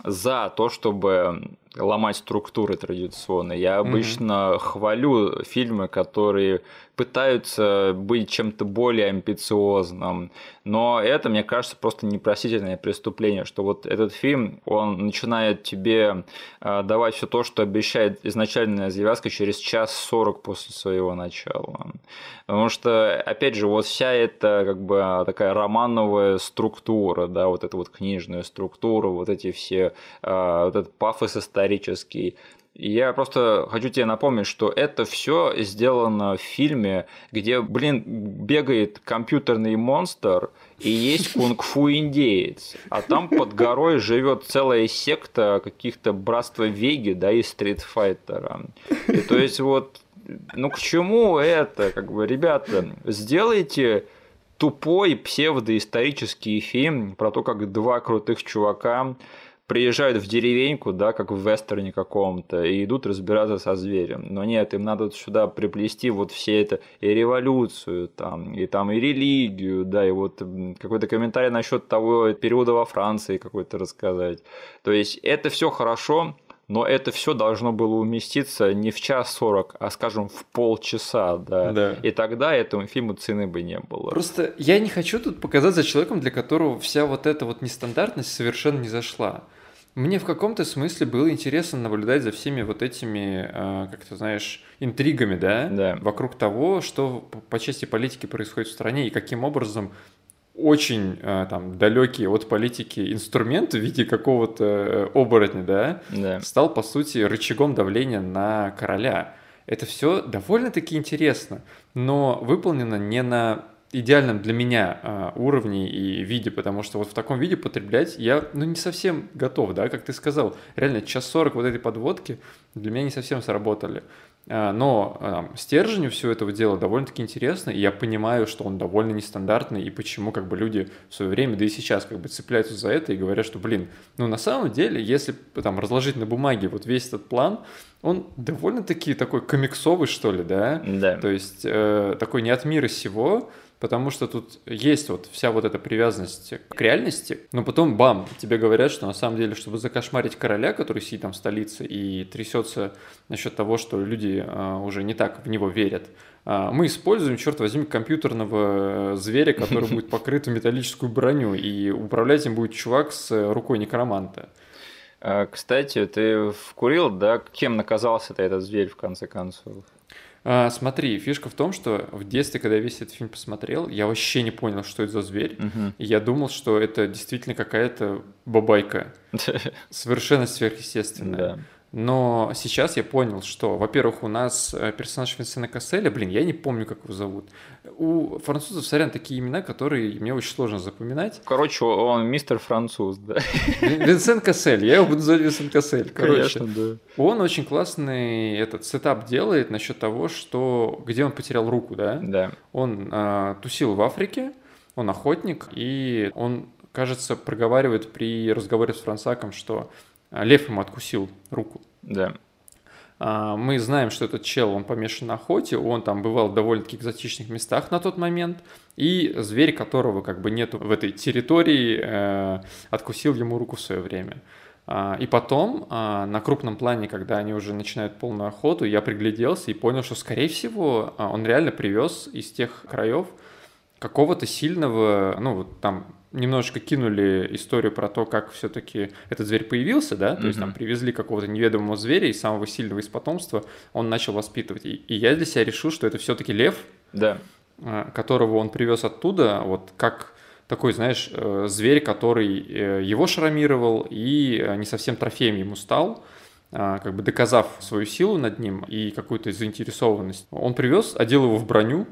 за то, чтобы ломать структуры традиционные. Я обычно mm-hmm. хвалю фильмы, которые пытаются быть чем-то более амбициозным. Но это, мне кажется, просто непростительное преступление, что вот этот фильм, он начинает тебе а, давать все то, что обещает изначальная завязка через час сорок после своего начала. Потому что, опять же, вот вся эта как бы такая романовая структура, да, вот эта вот книжная структура, вот эти все, а, вот этот пафос исторический, я просто хочу тебе напомнить, что это все сделано в фильме, где, блин, бегает компьютерный монстр и есть кунг-фу индеец, а там под горой живет целая секта каких-то братства Веги, да, и стритфайтера. И то есть вот, ну к чему это, как бы, ребята, сделайте тупой псевдоисторический фильм про то, как два крутых чувака приезжают в деревеньку, да, как в вестерне каком-то, и идут разбираться со зверем. Но нет, им надо сюда приплести вот все это и революцию, там, и там и религию, да, и вот какой-то комментарий насчет того периода во Франции какой-то рассказать. То есть это все хорошо, но это все должно было уместиться не в час сорок, а, скажем, в полчаса, да. да. И тогда этому фильму цены бы не было. Просто я не хочу тут показаться человеком, для которого вся вот эта вот нестандартность совершенно не зашла. Мне в каком-то смысле было интересно наблюдать за всеми вот этими, а, как ты знаешь, интригами, да? да, вокруг того, что по части политики происходит в стране и каким образом очень а, там далекий от политики инструмент в виде какого-то э, оборотня, да, да, стал по сути рычагом давления на короля. Это все довольно-таки интересно, но выполнено не на идеальном для меня а, уровне и виде, потому что вот в таком виде потреблять я, ну, не совсем готов, да, как ты сказал. Реально, час сорок вот этой подводки для меня не совсем сработали. А, но а, стержень всего этого дела довольно-таки интересно, и я понимаю, что он довольно нестандартный, и почему как бы люди в свое время, да и сейчас как бы цепляются за это и говорят, что, блин, ну на самом деле, если там разложить на бумаге вот весь этот план, он довольно-таки такой комиксовый, что ли, да? Да. То есть э, такой не от мира сего, потому что тут есть вот вся вот эта привязанность к реальности, но потом бам, тебе говорят, что на самом деле, чтобы закошмарить короля, который сидит там в столице и трясется насчет того, что люди а, уже не так в него верят, а, мы используем, черт возьми, компьютерного э, зверя, который будет покрыт в металлическую броню, и управлять им будет чувак с рукой некроманта. А, кстати, ты вкурил, да, кем наказался-то этот зверь в конце концов? А, смотри, фишка в том, что в детстве, когда я весь этот фильм посмотрел, я вообще не понял, что это за зверь. Угу. И я думал, что это действительно какая-то бабайка. Совершенно сверхъестественная. Да. Но сейчас я понял, что, во-первых, у нас э, персонаж Винсена Касселя, блин, я не помню, как его зовут. У французов, сорян, такие имена, которые мне очень сложно запоминать. Короче, он мистер француз, да. Винсен Кассель, я его буду звать Винсен Кассель. Короче, Конечно, да. Он очень классный этот сетап делает насчет того, что где он потерял руку, да? Да. Он а, тусил в Африке, он охотник, и он, кажется, проговаривает при разговоре с Франсаком, что лев ему откусил руку. Да. А, мы знаем, что этот чел, он помешан на охоте, он там бывал в довольно-таки экзотичных местах на тот момент, и зверь, которого как бы нету в этой территории, э, откусил ему руку в свое время. А, и потом на крупном плане, когда они уже начинают полную охоту, я пригляделся и понял, что, скорее всего, он реально привез из тех краев какого-то сильного, ну, вот там немножечко кинули историю про то, как все-таки этот зверь появился, да, то mm-hmm. есть там привезли какого-то неведомого зверя и самого сильного из потомства он начал воспитывать. И, и я для себя решил, что это все-таки лев, да. А, которого он привез оттуда, вот как такой, знаешь, э, зверь, который э, его шрамировал и э, не совсем трофеем ему стал, как бы доказав свою силу над ним и какую-то заинтересованность. Он привез, одел его в броню,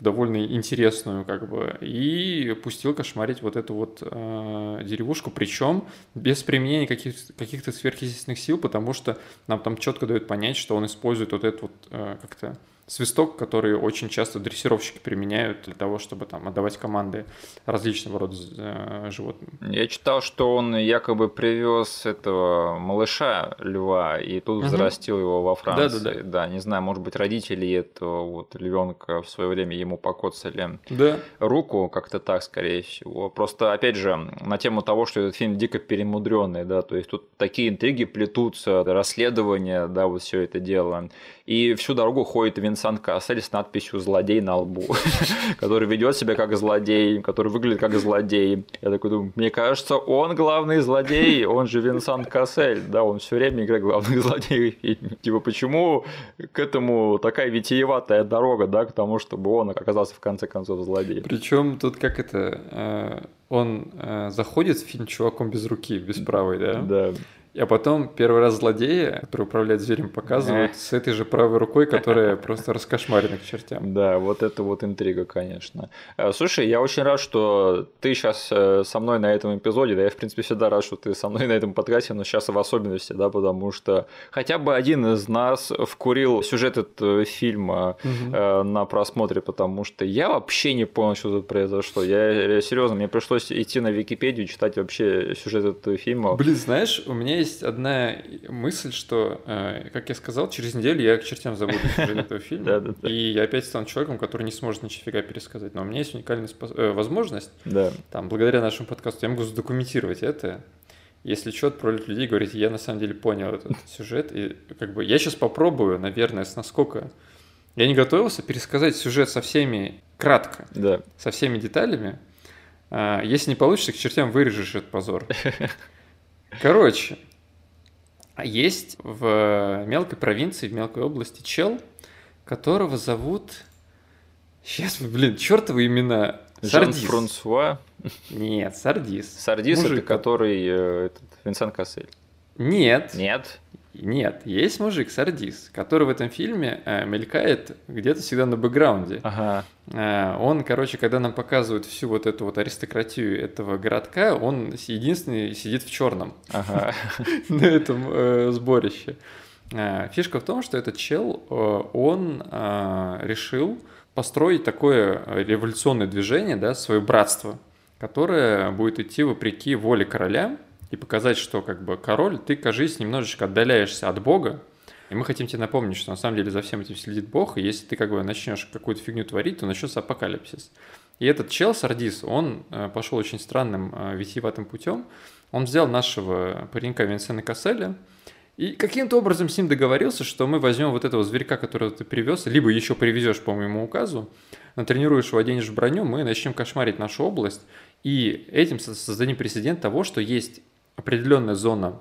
довольно интересную, как бы, и пустил кошмарить вот эту вот э, деревушку, причем без применения каких- каких-то сверхъестественных сил, потому что нам там четко дают понять, что он использует вот этот вот э, как-то свисток, который очень часто дрессировщики применяют для того, чтобы там отдавать команды различного рода э, животным. Я читал, что он якобы привез этого малыша льва и тут угу. взрастил его во Франции. Да, да, да. Да, не знаю, может быть, родители этого вот львенка в свое время ему покоцали да. руку, как-то так, скорее всего. Просто, опять же, на тему того, что этот фильм дико перемудренный, да, то есть тут такие интриги плетутся, расследования, да, вот все это дело. И всю дорогу ходит Винсент Кассель с надписью «Злодей» на лбу, который ведет себя как злодей, который выглядит как злодей. Я такой думаю, мне кажется, он главный злодей, он же Винсент Кассель, да, он все время играет главных злодеев Типа, почему к этому такая витиеватая дорога, да, к тому, чтобы он оказался в конце концов злодеем? Причем тут как это, э, он э, заходит в фильм чуваком без руки, без правой, да? Да. А потом первый раз злодея, который управляет зверем, показывают с этой же правой рукой, которая просто раскошмарена к чертям. Да, вот это вот интрига, конечно. Э, слушай, я очень рад, что ты сейчас э, со мной на этом эпизоде, да, я, в принципе, всегда рад, что ты со мной на этом подкасте, но сейчас в особенности, да, потому что хотя бы один из нас вкурил сюжет этого фильма угу. на просмотре, потому что я вообще не понял, что тут произошло. Я, я серьезно, мне пришлось идти на Википедию, читать вообще сюжет этого фильма. Блин, знаешь, у меня есть одна мысль, что, э, как я сказал, через неделю я к чертям забуду этого фильма. И я опять стану человеком, который не сможет нифига пересказать. Но у меня есть уникальная э, возможность, там, благодаря нашему подкасту, я могу задокументировать это. Если что, отправлять людей, говорить, я на самом деле понял этот сюжет. И как бы я сейчас попробую, наверное, с насколько... Я не готовился пересказать сюжет со всеми кратко, да. со всеми деталями. А, если не получится, к чертям вырежешь этот позор. Короче, а есть в мелкой провинции, в мелкой области чел, которого зовут... Сейчас, блин, чертовы имена. Сардис. Франсуа. Нет, Сардис. Сардис Мужик. это который э, этот, Винсент Кассель. Нет. Нет. Нет, есть мужик Сардис, который в этом фильме э, мелькает где-то всегда на бэкграунде. Ага. Э, он, короче, когда нам показывают всю вот эту вот аристократию этого городка, он единственный сидит в черном ага. на этом э, сборище. Э, фишка в том, что этот чел, э, он э, решил построить такое революционное движение, да, свое братство, которое будет идти вопреки воле короля и показать, что как бы король, ты, кажись, немножечко отдаляешься от Бога, и мы хотим тебе напомнить, что на самом деле за всем этим следит Бог, и если ты как бы начнешь какую-то фигню творить, то начнется апокалипсис. И этот чел Сардис, он э, пошел очень странным э, витиеватым путем. Он взял нашего паренька Винсена Касселя, и каким-то образом с ним договорился, что мы возьмем вот этого зверька, которого ты привез, либо еще привезешь по моему указу, натренируешь его, оденешь в броню, мы начнем кошмарить нашу область, и этим создадим прецедент того, что есть определенная зона,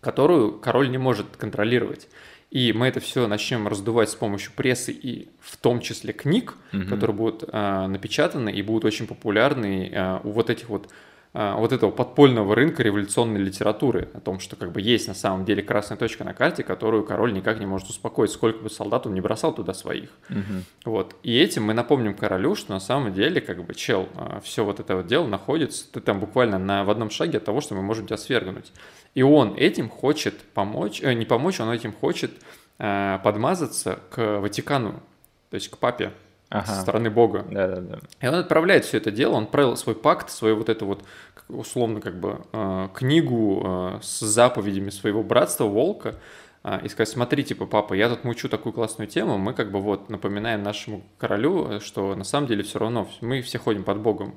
которую король не может контролировать. И мы это все начнем раздувать с помощью прессы и в том числе книг, угу. которые будут э, напечатаны и будут очень популярны э, у вот этих вот вот этого подпольного рынка революционной литературы, о том, что как бы есть на самом деле красная точка на карте, которую король никак не может успокоить, сколько бы солдат он не бросал туда своих. Угу. Вот. И этим мы напомним королю, что на самом деле как бы чел, а, все вот это вот дело находится, ты там буквально на, в одном шаге от того, что мы можем тебя свергнуть. И он этим хочет помочь, э, не помочь, он этим хочет э, подмазаться к Ватикану, то есть к папе ага. со стороны Бога. Да, да, да. И он отправляет все это дело, он правил свой пакт, свою вот эту вот условно как бы э, книгу э, с заповедями своего братства Волка э, и сказать, смотри, типа, папа, я тут мучу такую классную тему, мы как бы вот напоминаем нашему королю, что на самом деле все равно мы все ходим под Богом.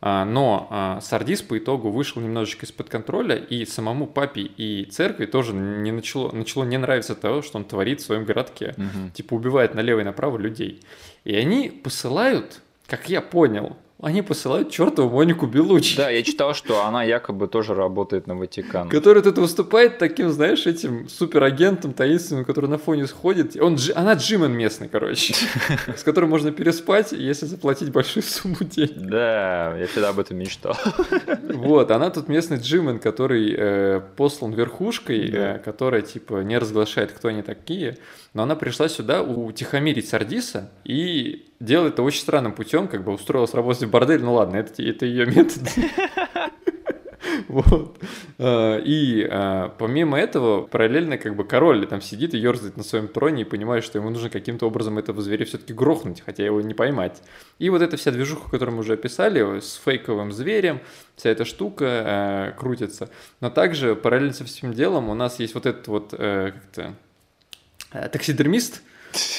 Но Сардис по итогу вышел немножечко из-под контроля, и самому папе и церкви тоже не начало, начало не нравиться того, что он творит в своем городке. Угу. Типа убивает налево и направо людей. И они посылают, как я понял, они посылают чертову Монику Белучи. Да, я читал, что она якобы тоже работает на Ватикан. Который тут выступает таким, знаешь, этим суперагентом таинственным, который на фоне сходит. Он, она Джимен местный, короче, с которым можно переспать, если заплатить большую сумму денег. Да, я всегда об этом мечтал. Вот, она тут местный Джимен, который э, послан верхушкой, э, которая, типа, не разглашает, кто они такие. Но она пришла сюда утихомирить Сардиса и делает это очень странным путем, как бы устроилась работать в бордель, ну ладно, это, это ее метод. Вот. А, и а, помимо этого, параллельно как бы король там сидит и ерзает на своем троне и понимает, что ему нужно каким-то образом этого зверя все-таки грохнуть, хотя его не поймать. И вот эта вся движуха, которую мы уже описали, с фейковым зверем, вся эта штука э, крутится. Но также параллельно со всем делом у нас есть вот этот вот э, как-то таксидермист,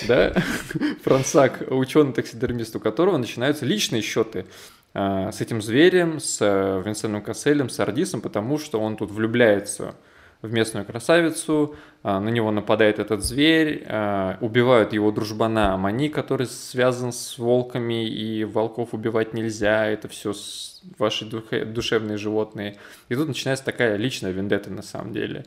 да, Франсак, ученый-таксидермист, у которого начинаются личные счеты э, с этим зверем, с э, Винсентом Касселем, с Ардисом, потому что он тут влюбляется в местную красавицу, э, на него нападает этот зверь, убивают его дружбана Мани, который связан с волками, и волков убивать нельзя, это все ваши душевные животные. И тут начинается такая личная вендетта на самом деле.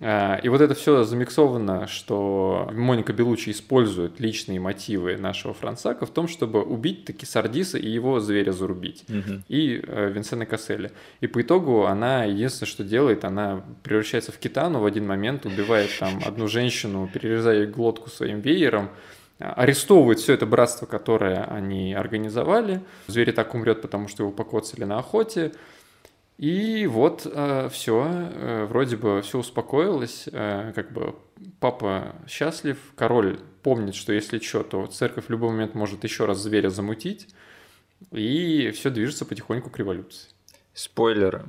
А, и вот это все замиксовано, что Моника Белучи использует личные мотивы нашего Франсака в том, чтобы убить таки Сардиса и его зверя зарубить. Угу. И э, Винсена Касселя. И по итогу она единственное, что делает, она превращается в китану в один момент, убивает там одну женщину, перерезая ей глотку своим веером, арестовывает все это братство, которое они организовали. Зверь так умрет, потому что его покоцали на охоте. И вот э, все, э, вроде бы все успокоилось, э, как бы папа счастлив, король помнит, что если что, то церковь в любой момент может еще раз зверя замутить, и все движется потихоньку к революции. Спойлеры.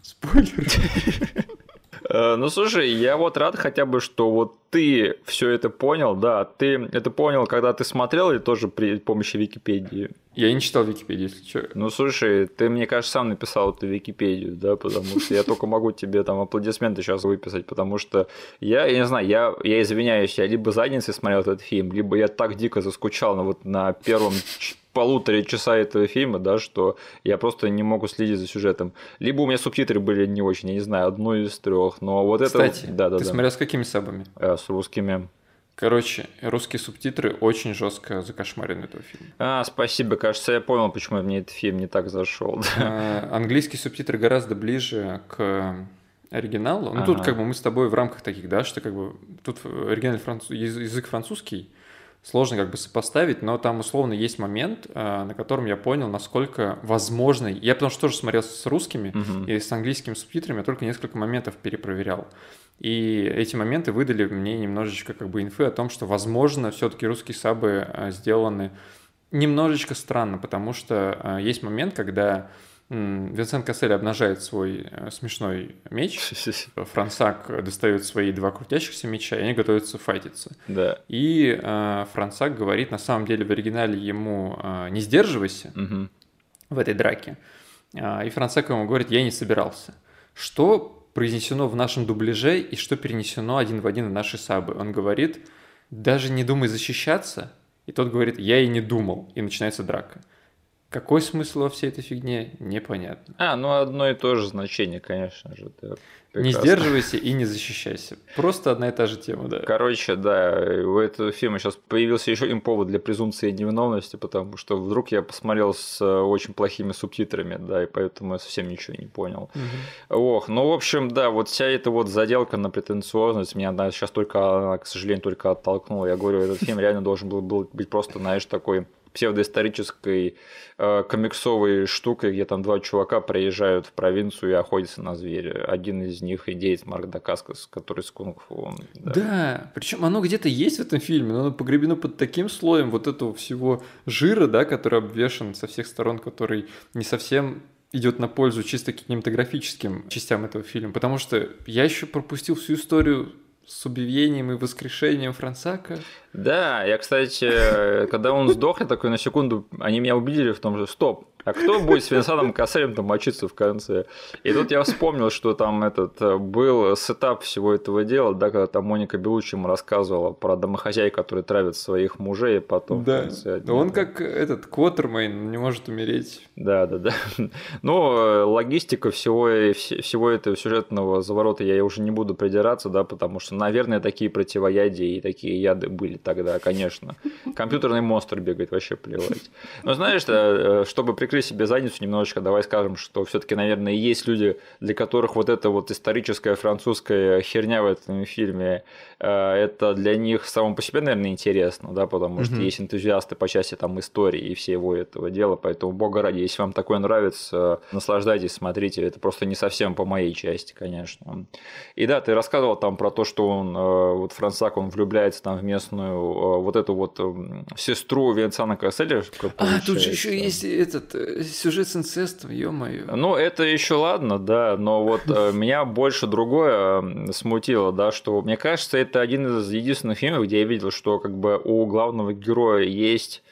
Спойлеры. Э, ну, слушай, я вот рад хотя бы, что вот ты все это понял, да, ты это понял, когда ты смотрел или тоже при помощи Википедии? Я не читал Википедию, если что. Ну, слушай, ты, мне кажется, сам написал эту Википедию, да, потому что я только могу тебе там аплодисменты сейчас выписать, потому что я, я не знаю, я, я извиняюсь, я либо задницей смотрел этот фильм, либо я так дико заскучал на, вот, на первом полутора часа этого фильма, да, что я просто не могу следить за сюжетом. Либо у меня субтитры были не очень, я не знаю, одно из трех, но вот Кстати, это... Да, да, ты да. смотрел с какими сабами? Э, с русскими. Короче, русские субтитры очень жестко закошмарены этого фильма. А, спасибо. Кажется, я понял, почему мне этот фильм не так зашел. А, английские субтитры гораздо ближе к оригиналу. Ну, ага. тут как бы мы с тобой в рамках таких, да, что как бы тут оригинальный француз... язык французский, сложно как бы сопоставить, но там условно есть момент, э, на котором я понял, насколько возможно. Я потому что тоже смотрел с русскими uh-huh. и с английскими субтитрами, я только несколько моментов перепроверял. И эти моменты выдали мне немножечко как бы инфы о том, что, возможно, все-таки русские сабы э, сделаны немножечко странно, потому что э, есть момент, когда Винсент Кассель обнажает свой э, смешной меч, Франсак достает свои два крутящихся меча, и они готовятся файтиться. Да. И э, Франсак говорит, на самом деле в оригинале ему э, «не сдерживайся» угу. в этой драке. Э, и Франсак ему говорит «я не собирался». Что произнесено в нашем дубляже и что перенесено один в один в наши сабы. Он говорит «даже не думай защищаться», и тот говорит «я и не думал», и начинается драка. Какой смысл во всей этой фигне, непонятно. А, ну одно и то же значение, конечно же. Да. Не сдерживайся и не защищайся. Просто одна и та же тема, да. Короче, да, у этого фильма сейчас появился еще один повод для презумпции невиновности, потому что вдруг я посмотрел с э, очень плохими субтитрами, да, и поэтому я совсем ничего не понял. Угу. Ох, ну, в общем, да, вот вся эта вот заделка на претенциозность меня она сейчас только, к сожалению, только оттолкнула. Я говорю, этот фильм реально должен был, был быть просто, знаешь, такой псевдоисторической э, комиксовой штукой, где там два чувака приезжают в провинцию и охотятся на зверя. Один из них идеец Марк Дакаскас, который с кунг-фу. Да, да причем оно где-то есть в этом фильме, но оно погребено под таким слоем вот этого всего жира, да, который обвешен со всех сторон, который не совсем идет на пользу чисто кинематографическим частям этого фильма, потому что я еще пропустил всю историю с убиением и воскрешением Франсака. Да, я, кстати, когда он сдох, я такой на секунду, они меня убедили в том, что стоп, а кто будет с Винсаном Касселем там мочиться в конце? И тут я вспомнил, что там этот э, был сетап всего этого дела, да, когда там Моника Белучи ему рассказывала про домохозяй, который травит своих мужей, и потом... Да, да он как этот Квотермейн не может умереть. Да, да, да. Но э, логистика всего, всего этого сюжетного заворота я уже не буду придираться, да, потому что, наверное, такие противоядия и такие яды были тогда, конечно. Компьютерный монстр бегает, вообще плевать. Но знаешь, э, чтобы привлекли себе задницу немножечко, давай скажем, что все-таки, наверное, есть люди, для которых вот эта вот историческая французская херня в этом фильме, э, это для них само по себе, наверное, интересно, да, потому mm-hmm. что есть энтузиасты по части там истории и всего этого дела, поэтому, бога ради, если вам такое нравится, наслаждайтесь, смотрите, это просто не совсем по моей части, конечно. И да, ты рассказывал там про то, что он, э, вот Франсак, он влюбляется там в местную э, вот эту вот сестру Венцана Касселя. А, тут же еще есть этот сюжет с инцестом, ё-моё. Ну, это еще ладно, да, но вот э, меня больше другое смутило, да, что мне кажется, это один из единственных фильмов, где я видел, что как бы у главного героя есть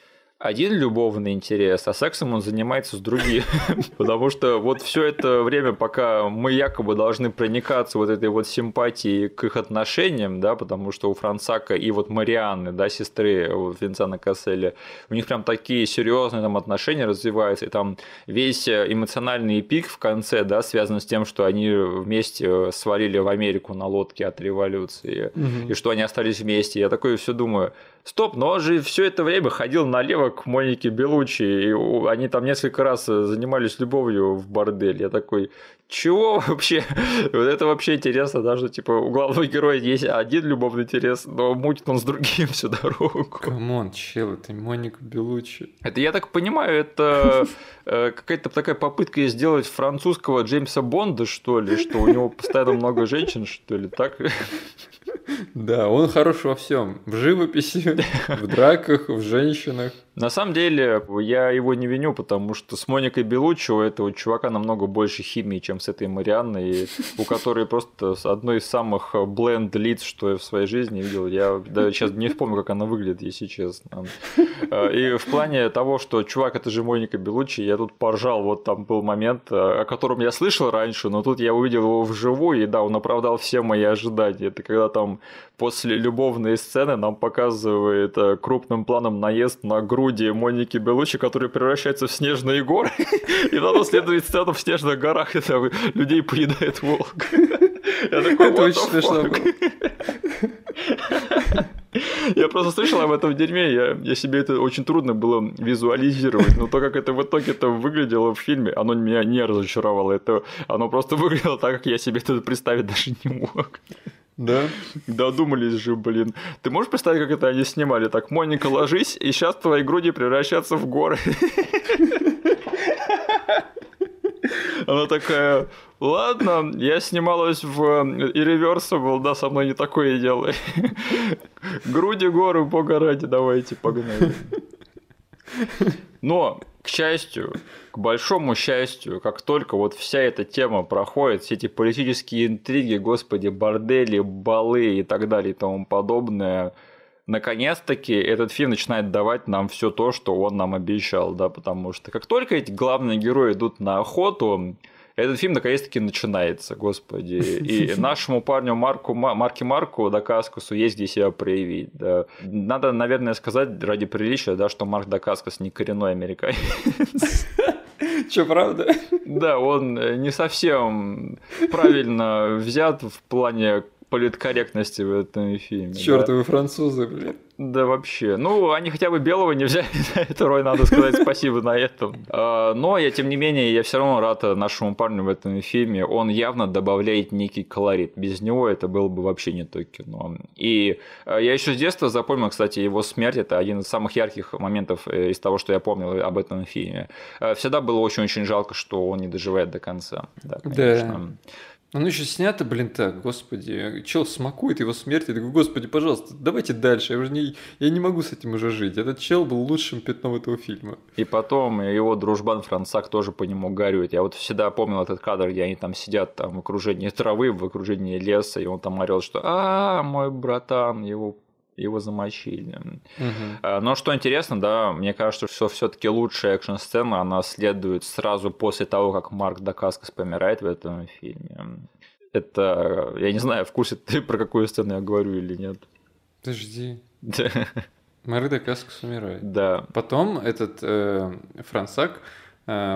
один любовный интерес, а сексом он занимается с другим. Потому что вот все это время, пока мы якобы должны проникаться вот этой вот симпатией к их отношениям, да, потому что у Франсака и вот Марианны, да, сестры вот, Винсана Касселя, у них прям такие серьезные там отношения развиваются, и там весь эмоциональный пик в конце, да, связан с тем, что они вместе свалили в Америку на лодке от революции, угу. и что они остались вместе. Я такой все думаю, Стоп, но он же все это время ходил налево к Монике Беллуччи, и они там несколько раз занимались любовью в борделе. Я такой, чего вообще? Вот это вообще интересно, даже типа у главного героя есть один любовный интерес, но мутит он с другим всю дорогу. Come on, чел, это Моника Беллуччи. Это, я так понимаю, это э, какая-то такая попытка сделать французского Джеймса Бонда, что ли, что у него постоянно много женщин, что ли, так? Да, он хорош во всем. В живописи, в драках, в женщинах. На самом деле, я его не виню, потому что с Моникой Белуччи у этого чувака намного больше химии, чем с этой Марианной, у которой просто одной из самых бленд лиц, что я в своей жизни видел. Я даже сейчас не вспомню, как она выглядит, если честно. И в плане того, что чувак, это же Моника Белуччи, я тут поржал, вот там был момент, о котором я слышал раньше, но тут я увидел его вживую, и да, он оправдал все мои ожидания. Это когда там после любовной сцены нам показывает э, крупным планом наезд на груди Моники Белучи, который превращается в снежные горы, и потом следует сцена в снежных горах, и там людей поедает волк. Это очень смешно Я просто слышал об этом дерьме, я, я себе это очень трудно было визуализировать, но то, как это в итоге это выглядело в фильме, оно меня не разочаровало, это, оно просто выглядело так, как я себе это представить даже не мог. Да? Додумались же, блин. Ты можешь представить, как это они снимали? Так, Моника, ложись, и сейчас твои груди превращаются в горы. Она такая, ладно, я снималась в Irreversible, да, со мной не такое делай. Груди, горы, бога ради, давайте, погнали. Но к счастью, к большому счастью, как только вот вся эта тема проходит, все эти политические интриги, господи, бордели, балы и так далее и тому подобное, наконец-таки этот фильм начинает давать нам все то, что он нам обещал, да, потому что как только эти главные герои идут на охоту, этот фильм наконец-таки начинается, господи. И нашему парню Марку, Марки Марку Дакаскусу есть где себя проявить. Да. Надо, наверное, сказать ради приличия, да, что Марк Дакаскус не коренной американец. Че, правда? Да, он не совсем правильно взят в плане политкорректности в этом фильме. Чертовы да? французы, блин. Да вообще. Ну, они хотя бы белого не взяли на это, Рой, надо сказать спасибо на этом. А, но я, тем не менее, я все равно рад нашему парню в этом фильме. Он явно добавляет некий колорит. Без него это было бы вообще не то кино. И а, я еще с детства запомнил, кстати, его смерть. Это один из самых ярких моментов э, из того, что я помнил об этом фильме. Всегда было очень-очень жалко, что он не доживает до конца. Да, конечно. Да. Оно еще снято, блин, так, господи. Чел смакует его смерть. Я такой, господи, пожалуйста, давайте дальше. Я уже не, я не могу с этим уже жить. Этот чел был лучшим пятном этого фильма. И потом его дружбан Франсак тоже по нему горюет. Я вот всегда помнил этот кадр, где они там сидят там в окружении травы, в окружении леса, и он там орел, что «А, мой братан, его его замочили. Угу. Но что интересно, да, мне кажется, что все-таки лучшая экшн-сцена, она следует сразу после того, как Марк Дакаскас помирает в этом фильме. Это, я не знаю, в курсе ты про какую сцену я говорю или нет. Подожди. Марк Дакаскас умирает. Да. Потом этот э, Франсак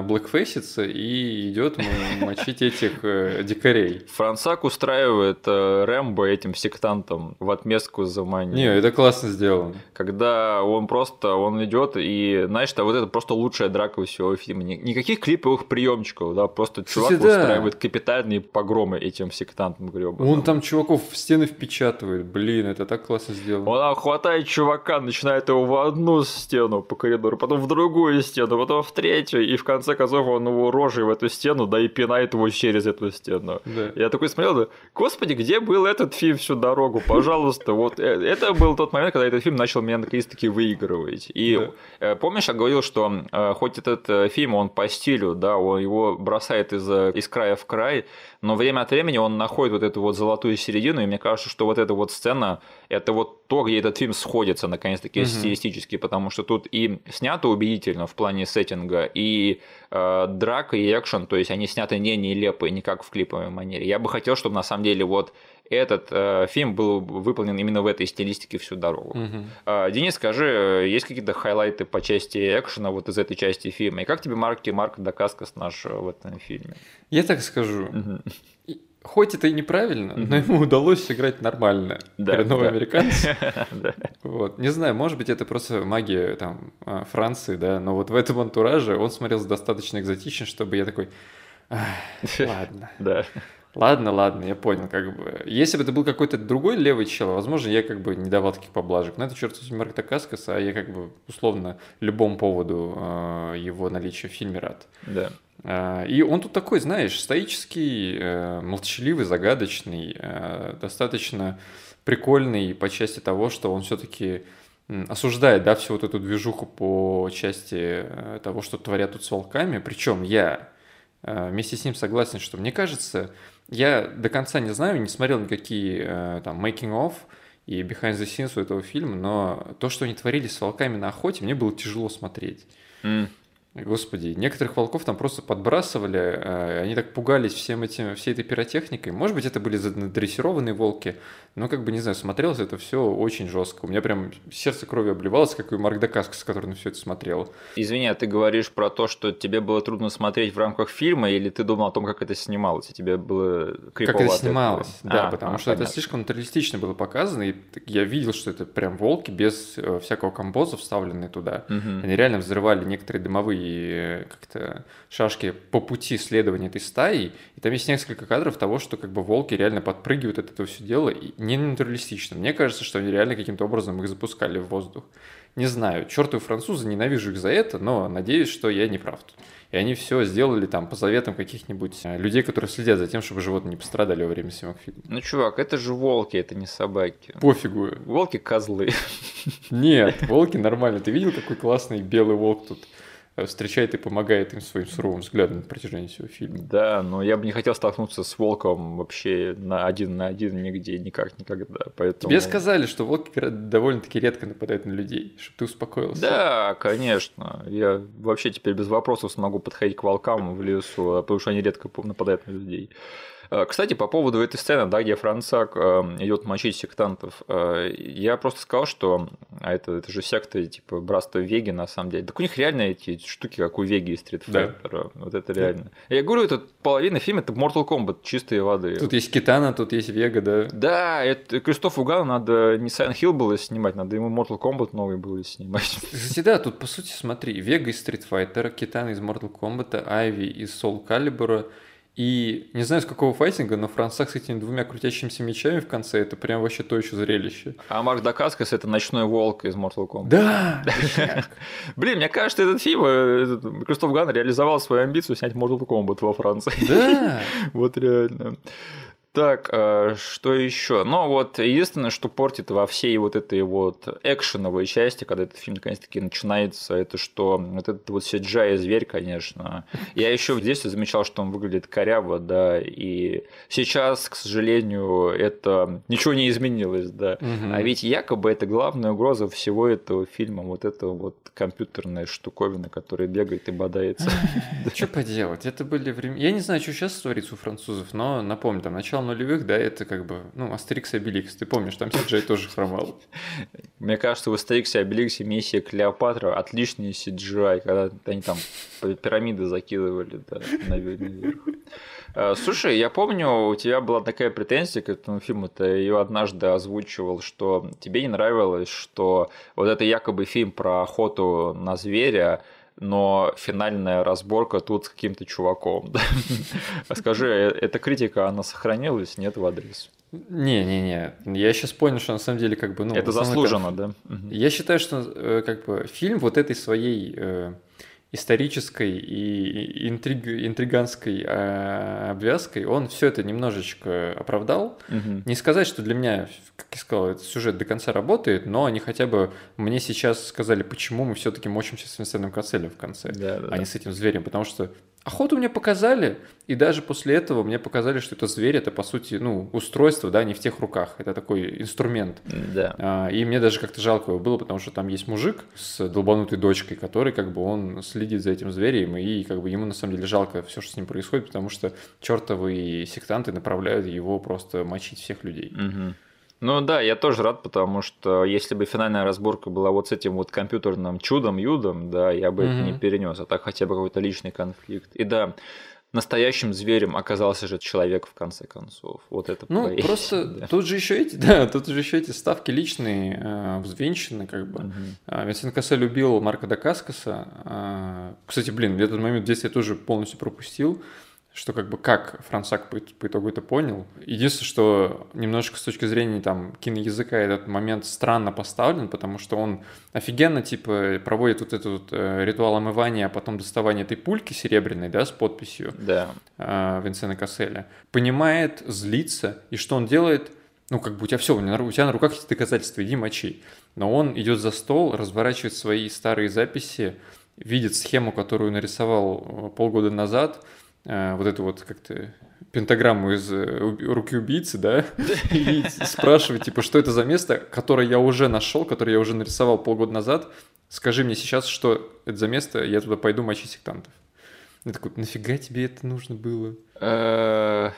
блэкфейсится и идет мочить этих э, дикарей. Франсак устраивает э, Рэмбо этим сектантам в отместку за манию. Не, это классно сделано. Когда он просто, он идет и, знаешь, что вот это просто лучшая драка всего фильма. Никаких клиповых приемчиков, да, просто чувак Кстати, устраивает да. капитальные погромы этим сектантам гребаным. Он там чуваков в стены впечатывает, блин, это так классно сделано. Он хватает чувака, начинает его в одну стену по коридору, потом в другую стену, потом в третью, и в конце концов он его рожей в эту стену, да и пинает его через эту стену. Да. Я такой смотрел, да, господи, где был этот фильм всю дорогу, пожалуйста, вот э, это был тот момент, когда этот фильм начал меня наконец-таки выигрывать. И да. Э, помнишь, я говорил, что э, хоть этот фильм, он по стилю, да, он его бросает из, из края в край, но время от времени он находит вот эту вот золотую середину, и мне кажется, что вот эта вот сцена, это вот то, где этот фильм сходится наконец-таки угу. стилистически, потому что тут и снято убедительно в плане сеттинга, и э, драка, и экшен, то есть они сняты не нелепо, не как в клиповой манере. Я бы хотел, чтобы на самом деле вот этот э, фильм был выполнен именно в этой стилистике всю дорогу. Угу. Э, Денис, скажи, есть какие-то хайлайты по части экшена вот из этой части фильма? И как тебе Марк и Марк Дакаскас наш в этом фильме? Я так скажу. Угу. Хоть это и неправильно, mm-hmm. но ему удалось сыграть нормально. Да, Коренного да. американца. вот. Не знаю, может быть, это просто магия там, а, Франции, да, но вот в этом антураже он смотрелся достаточно экзотично, чтобы я такой, ладно. Да. Ладно, ладно, я понял, как бы. Если бы это был какой-то другой левый чел, возможно, я как бы не давал таких поблажек. Но это черт возьми Марк Такаскас, а я как бы условно любому поводу э, его наличия в фильме рад. Да. Э, и он тут такой, знаешь, стоический, э, молчаливый, загадочный, э, достаточно прикольный по части того, что он все-таки осуждает, да, всю вот эту движуху по части э, того, что творят тут с волками. Причем я э, вместе с ним согласен, что мне кажется, я до конца не знаю, не смотрел никакие э, там making of и behind the scenes у этого фильма, но то, что они творили с волками на охоте, мне было тяжело смотреть. Mm. Господи, некоторых волков там просто подбрасывали, э, они так пугались всем этим, всей этой пиротехникой. Может быть, это были задрессированные волки, но, как бы, не знаю, смотрелось это все очень жестко. У меня прям сердце кровью обливалось, как и Марк Дакаскас, который на все это смотрел. Извини, а ты говоришь про то, что тебе было трудно смотреть в рамках фильма, или ты думал о том, как это снималось, и тебе было Как это снималось, да, а, потому а, что понятно. это слишком натуралистично было показано, и я видел, что это прям волки без э, всякого композа вставленные туда. Угу. Они реально взрывали некоторые дымовые как-то шашки по пути следования этой стаи, и там есть несколько кадров того, что как бы волки реально подпрыгивают от этого все дело, и не натуралистично. Мне кажется, что они реально каким-то образом их запускали в воздух. Не знаю, чертовы французы, ненавижу их за это, но надеюсь, что я не прав тут. И они все сделали там по заветам каких-нибудь э, людей, которые следят за тем, чтобы животные не пострадали во время съемок фильма. Ну, чувак, это же волки, это не собаки. Пофигу. Волки козлы. Нет, волки нормально. Ты видел, какой классный белый волк тут? Встречает и помогает им своим суровым взглядом на протяжении всего фильма. Да, но я бы не хотел столкнуться с волком вообще на один на один нигде, никак, никогда. Поэтому... Тебе сказали, что волки довольно-таки редко нападают на людей, чтобы ты успокоился. Да, конечно. Я вообще теперь без вопросов смогу подходить к волкам в лесу, потому что они редко нападают на людей. Э, кстати, по поводу этой сцены, да, где Францак эм, идет мочить сектантов, э, я просто сказал, что а это, это же секта типа Братство Веги на самом деле. Так у них реально эти штуки, как у Веги из Street Fighter. Да. Вот это реально. Я говорю, это половина фильма это Mortal Kombat чистой воды. Тут есть Китана, тут есть Вега, да. Да, это Кристоф Уган надо не Silent Hill было снимать, надо ему Mortal Kombat новый было снимать. Кстати, да, тут по сути смотри, Вега из Street Fighter, Китана из Mortal Kombat, Айви из Soul Calibur, и не знаю, с какого файтинга, но Франсак с этими двумя крутящимися мечами в конце, это прям вообще то еще зрелище. А Марк Дакаскас это ночной волк из Mortal Kombat. Да! Блин, мне кажется, этот фильм, э, Кристоф Ган реализовал свою амбицию снять Mortal Kombat во Франции. Да! Вот реально. Так, э, что еще? Ну, вот единственное, что портит во всей вот этой вот экшеновой части, когда этот фильм наконец-таки начинается, это что вот этот вот CGI зверь, конечно. Я еще в детстве замечал, что он выглядит коряво, да, и сейчас, к сожалению, это ничего не изменилось, да. Угу. А ведь якобы это главная угроза всего этого фильма, вот эта вот компьютерная штуковина, которая бегает и бодается. Что поделать? Это были времена... Я не знаю, что сейчас творится у французов, но напомню, там начало нулевых, да, это как бы, ну, Астерикс и Обеликс. Ты помнишь, там CGI тоже хромал. Мне кажется, в и Обеликсе миссия Клеопатра отличный CGI, когда они там пирамиды закидывали да, наверх. Э, слушай, я помню, у тебя была такая претензия к этому фильму, ты ее однажды озвучивал, что тебе не нравилось, что вот это якобы фильм про охоту на зверя, но финальная разборка тут с каким-то чуваком. Скажи, э, эта критика, она сохранилась, нет, в адрес? Не-не-не, я сейчас понял, что на самом деле как бы... Ну, это заслуженно, да? Я считаю, что э, как бы фильм вот этой своей исторической и интриг, интриганской э, обвязкой, он все это немножечко оправдал. Угу. Не сказать, что для меня, как я сказал, этот сюжет до конца работает, но они хотя бы мне сейчас сказали, почему мы все-таки мочимся с Винсентом Касселем в конце, да, да, а не с этим зверем, потому что Охоту мне показали, и даже после этого мне показали, что это зверь, это по сути, ну, устройство, да, не в тех руках, это такой инструмент. Да. А, и мне даже как-то жалко его было, потому что там есть мужик с долбанутой дочкой, который как бы он следит за этим зверем, и как бы ему на самом деле жалко все, что с ним происходит, потому что чертовые сектанты направляют его просто мочить всех людей. Угу. Ну да, я тоже рад, потому что если бы финальная разборка была вот с этим вот компьютерным чудом-юдом, да, я бы mm-hmm. это не перенес, а так хотя бы какой-то личный конфликт. И да, настоящим зверем оказался же человек в конце концов. Вот это Ну, поэзия, просто да. тут же еще эти, да, тут же еще эти ставки личные, э, взвинчены, как бы. Угу. Винсент Кассе любил Марка Дакаскаса. Э, кстати, блин, этот момент детстве я тоже полностью пропустил что как бы как Франсак по, по итогу это понял. Единственное, что немножко с точки зрения там киноязыка этот момент странно поставлен, потому что он офигенно типа проводит вот этот вот, э, ритуал омывания, а потом доставание этой пульки серебряной, да, с подписью да. э, Винсена Касселя. Понимает, злится, и что он делает? Ну, как бы у тебя все, у тебя на руках есть доказательства, иди мочи. Но он идет за стол, разворачивает свои старые записи, видит схему, которую нарисовал э, полгода назад, вот эту вот как-то пентаграмму из э, руки убийцы, да, и спрашивать, типа, что это за место, которое я уже нашел, которое я уже нарисовал полгода назад, скажи мне сейчас, что это за место, я туда пойду мочить сектантов. Я такой, нафига тебе это нужно было? Э,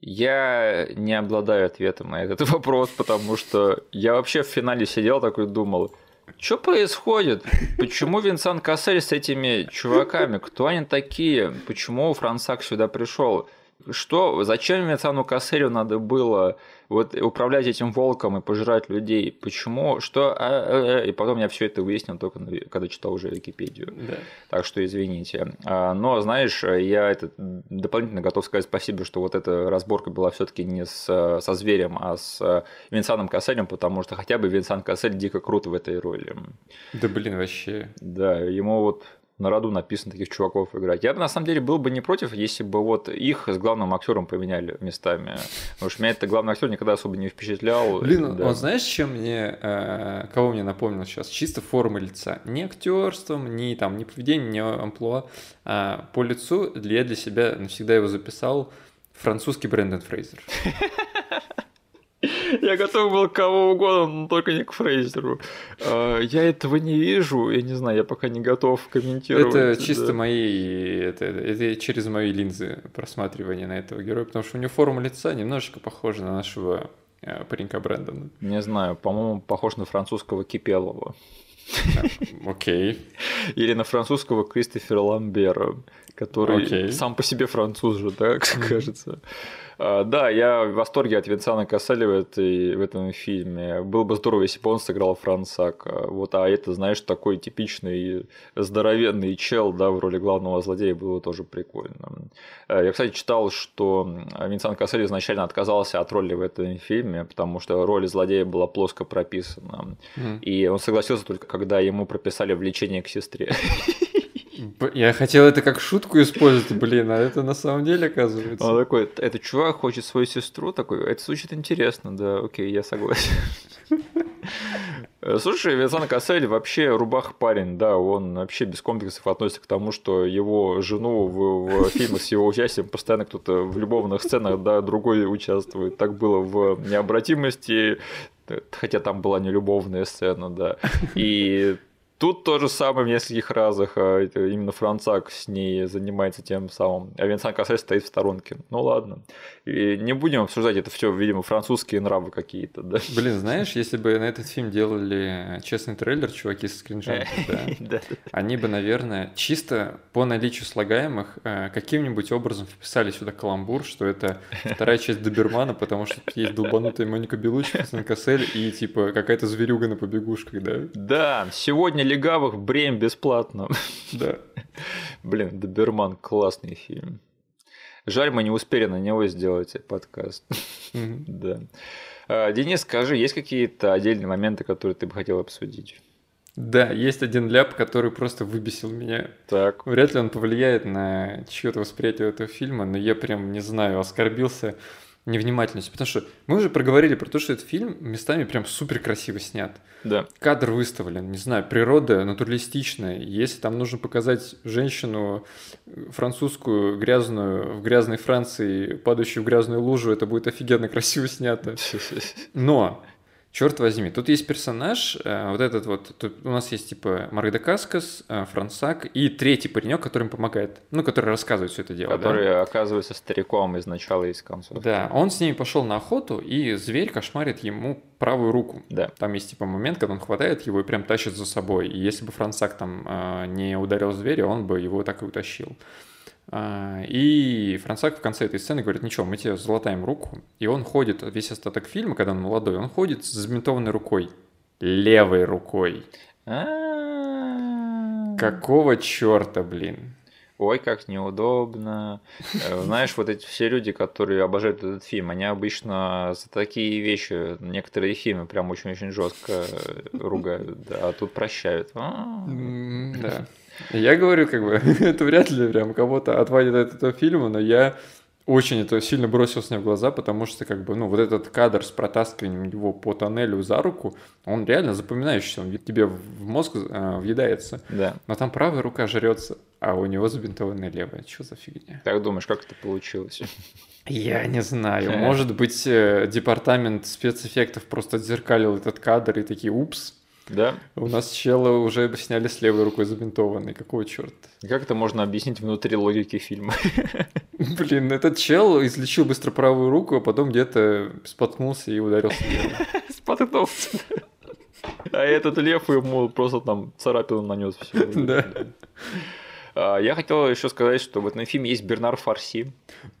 я не обладаю ответом на этот вопрос, потому что я вообще в финале сидел такой думал, что происходит? Почему Винсан Кассель с этими чуваками? Кто они такие? Почему Франсак сюда пришел? Что, зачем Винсану Касселю надо было вот управлять этим волком и пожирать людей? Почему? Что? А, а, а, и потом я все это выяснил только когда читал уже Википедию. Да. Так что извините. А, но, знаешь, я это дополнительно готов сказать спасибо, что вот эта разборка была все-таки не с, со зверем, а с Винсаном Касселем, потому что хотя бы Винсан Кассель дико крут в этой роли. Да блин, вообще. Да, ему вот на роду написано таких чуваков играть. Я на самом деле был бы не против, если бы вот их с главным актером поменяли местами. Потому что меня это главный актер никогда особо не впечатлял. Блин, да. он знаешь, чем мне, э, кого мне напомнил сейчас? Чисто форма лица. Не актерством, не там, не поведением, не амплуа. А по лицу я для себя навсегда его записал французский Брэндон Фрейзер. Я готов был кого угодно, но только не к Фрейзеру. А, я этого не вижу, я не знаю, я пока не готов комментировать. Это чисто да. мои, это, это через мои линзы просматривания на этого героя, потому что у него форма лица немножечко похожа на нашего э, паренька Брэндона. Не знаю, по-моему, похож на французского Кипелова. Окей. Или на французского Кристофера Ламбера, который okay. сам по себе француз же, да, кажется. А, да, я в восторге от Винсана Касселя в, этой, в этом фильме. Было бы здорово, если бы он сыграл Франсака. Вот, а это, знаешь, такой типичный здоровенный чел, да, в роли главного злодея было тоже прикольно. А, я, кстати, читал, что Винсан Кассель изначально отказался от роли в этом фильме, потому что роль злодея была плоско прописана. Mm. И он согласился только, когда ему прописали влечение к сестре. Я хотел это как шутку использовать, блин, а это на самом деле оказывается. Он такой, этот чувак хочет свою сестру, такой, это звучит интересно, да, окей, я согласен. Слушай, Винсан Кассель вообще рубах парень, да, он вообще без комплексов относится к тому, что его жену в, в фильмах с его участием постоянно кто-то в любовных сценах, да, другой участвует. Так было в «Необратимости», хотя там была не любовная сцена, да. И Тут то же самое в нескольких разах. а, Именно Францак с ней занимается тем самым. А Винсан Кассель стоит в сторонке. Ну ладно. И не будем обсуждать это все, видимо, французские нравы какие-то, да? Блин, знаешь, если бы на этот фильм делали честный трейлер, чуваки с скриншотом, да, Да. они бы, наверное, чисто по наличию слагаемых э, каким-нибудь образом вписали сюда каламбур, что это вторая часть Добермана, потому что есть долбанутая Моника Белучи, Винсан Кассель и типа какая-то зверюга на побегушках, да? Да, сегодня легавых бремя бесплатно. Да. Блин, Доберман классный фильм. Жаль, мы не успели на него сделать подкаст. Да. А, Денис, скажи, есть какие-то отдельные моменты, которые ты бы хотел обсудить? Да, есть один ляп, который просто выбесил меня. Так. Вряд ли он повлияет на чье-то восприятие этого фильма, но я прям, не знаю, оскорбился невнимательностью. Потому что мы уже проговорили про то, что этот фильм местами прям супер красиво снят. Да. Кадр выставлен, не знаю, природа натуралистичная. Если там нужно показать женщину французскую, грязную, в грязной Франции, падающую в грязную лужу, это будет офигенно красиво снято. Но, черт возьми, тут есть персонаж, э, вот этот вот, тут у нас есть типа Марк де Каскас, э, Франсак и третий паренек, который им помогает, ну, который рассказывает все это дело. да? Который оказывается стариком из начала и из конца. Да, он с ними пошел на охоту, и зверь кошмарит ему правую руку. Да. Там есть типа момент, когда он хватает его и прям тащит за собой. И если бы Франсак там э, не ударил зверя, он бы его так и утащил. А, И Франсак в конце этой сцены говорит, ничего, мы тебе залатаем руку. И он ходит, весь остаток фильма, когда он молодой, он ходит с забинтованной рукой. Левой рукой. А-а-а. Какого черта, блин? Ой, как неудобно. Э, Знаешь, вот эти все люди, которые обожают этот фильм, они обычно за такие вещи некоторые фильмы прям очень-очень жестко ругают, да, а тут прощают. А. Да. Я говорю, как бы, это вряд ли прям кого-то отводит от этого фильма, но я очень это сильно бросился мне в глаза, потому что, как бы, ну, вот этот кадр с протаскиванием его по тоннелю за руку, он реально запоминающийся, он тебе в мозг э, въедается. Да. Но там правая рука жрется, а у него забинтованная левая. Что за фигня? Как думаешь, как это получилось? Я не знаю. Может быть, э, департамент спецэффектов просто отзеркалил этот кадр и такие, упс, Да? у нас чела уже сняли с левой рукой забинтованной. Какого черта? Как это можно объяснить внутри логики фильма? Блин, этот чел излечил быстро правую руку, а потом где-то споткнулся и ударился. Споткнулся. А этот лев ему просто там царапину нанес все. Да. Я хотел еще сказать, что в этом фильме есть Бернар Фарси.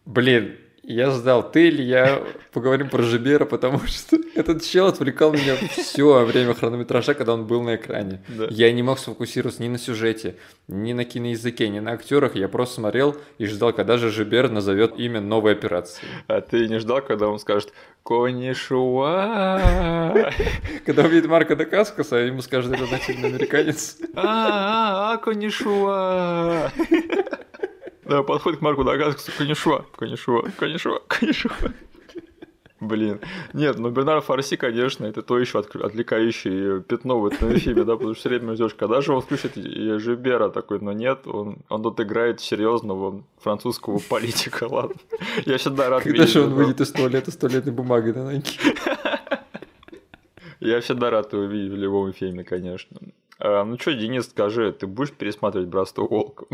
Блин, я ждал, ты или я поговорим про Жибера, потому что этот чел отвлекал меня все время хронометража, когда он был на экране. Да. Я не мог сфокусироваться ни на сюжете, ни на киноязыке, ни на актерах. Я просто смотрел и ждал, когда же Жибер назовет имя новой операции. А ты не ждал, когда он скажет «Конишуа». Когда увидит Марка Дакаскаса, ему скажет, это нативный американец. А, а, конишуа. Да, подходит к Марку Дагаскасу, конишуа, конишуа, конишуа, конишуа. Блин. Нет, ну Бернар Фарси, конечно, это то еще отвлекающее пятно в этом фильме, да, потому что все время ждешь, когда же он включит Жибера такой, но нет, он, он тут играет серьезного французского политика, ладно. Я всегда рад Когда видеть же он выйдет из туалета с туалетной бумагой на ноги? Я всегда рад его видеть в любом фильме, конечно. А, ну что, Денис, скажи, ты будешь пересматривать «Братство волка»?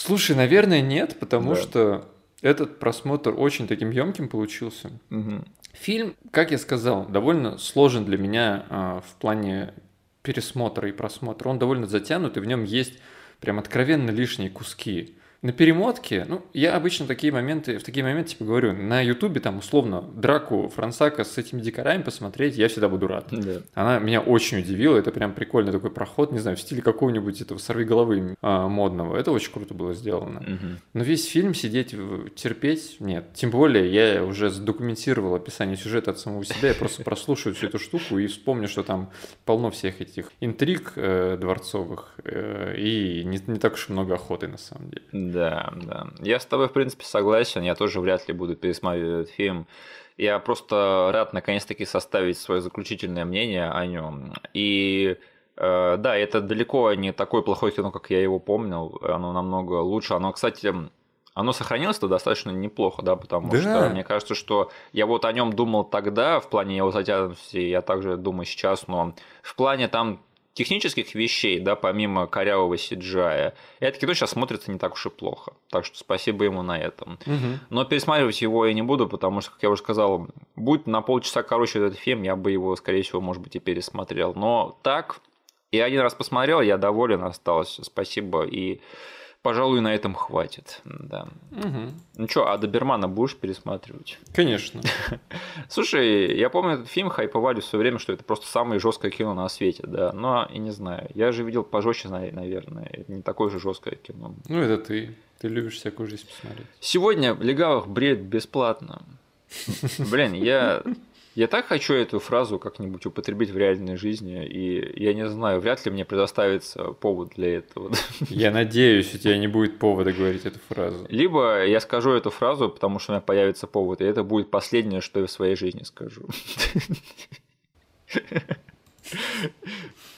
Слушай, наверное, нет, потому Да. что этот просмотр очень таким емким получился. Мгм. Фильм, как я сказал, довольно сложен для меня а, в плане пересмотра и просмотра. Он довольно затянут, и в нем есть прям откровенно лишние куски. На перемотке, ну, я обычно такие моменты, в такие моменты, типа, говорю, на Ютубе там, условно, драку Франсака с этими дикарями посмотреть, я всегда буду рад. Да. Она меня очень удивила, это прям прикольный такой проход, не знаю, в стиле какого-нибудь этого сорвиголовы а, модного. Это очень круто было сделано. Мгм. Но весь фильм сидеть, терпеть, нет. Тем более, я уже задокументировал описание сюжета от самого себя, я просто прослушаю всю эту штуку и вспомню, что там полно всех этих интриг э, дворцовых э, и не, не так уж много охоты на самом деле. Да, да. Я с тобой, в принципе, согласен. Я тоже вряд ли буду пересматривать этот фильм. Я просто рад наконец-таки составить свое заключительное мнение о нем. И э, да, это далеко не такое плохое кино, как я его помнил. Оно намного лучше. Оно, кстати, оно сохранилось-то достаточно неплохо, да, потому Да. что мне кажется, что я вот о нем думал тогда, в плане его затянутости, я также думаю сейчас, но в плане там технических вещей, да, помимо корявого CGI, это кино сейчас смотрится не так уж и плохо. Так что спасибо ему на этом. Угу. Но пересматривать его я не буду, потому что, как я уже сказал, будь на полчаса короче этот фильм, я бы его, скорее всего, может быть, и пересмотрел. Но так, и один раз посмотрел, я доволен остался. Спасибо. И пожалуй, на этом хватит. Да. Угу. Ну что, а Добермана будешь пересматривать? Конечно. Слушай, я помню этот фильм хайповали все время, что это просто самое жесткое кино на свете, да. Но и не знаю. Я же видел пожестче, наверное. Это не такое же жесткое кино. Ну, это ты. Ты любишь всякую жизнь посмотреть. Сегодня в легавых бред бесплатно. Блин, я я так хочу эту фразу как-нибудь употребить в реальной жизни, и я не знаю, вряд ли мне предоставится повод для этого. Я надеюсь, у тебя не будет повода говорить эту фразу. Либо я скажу эту фразу, потому что у меня появится повод, и это будет последнее, что я в своей жизни скажу.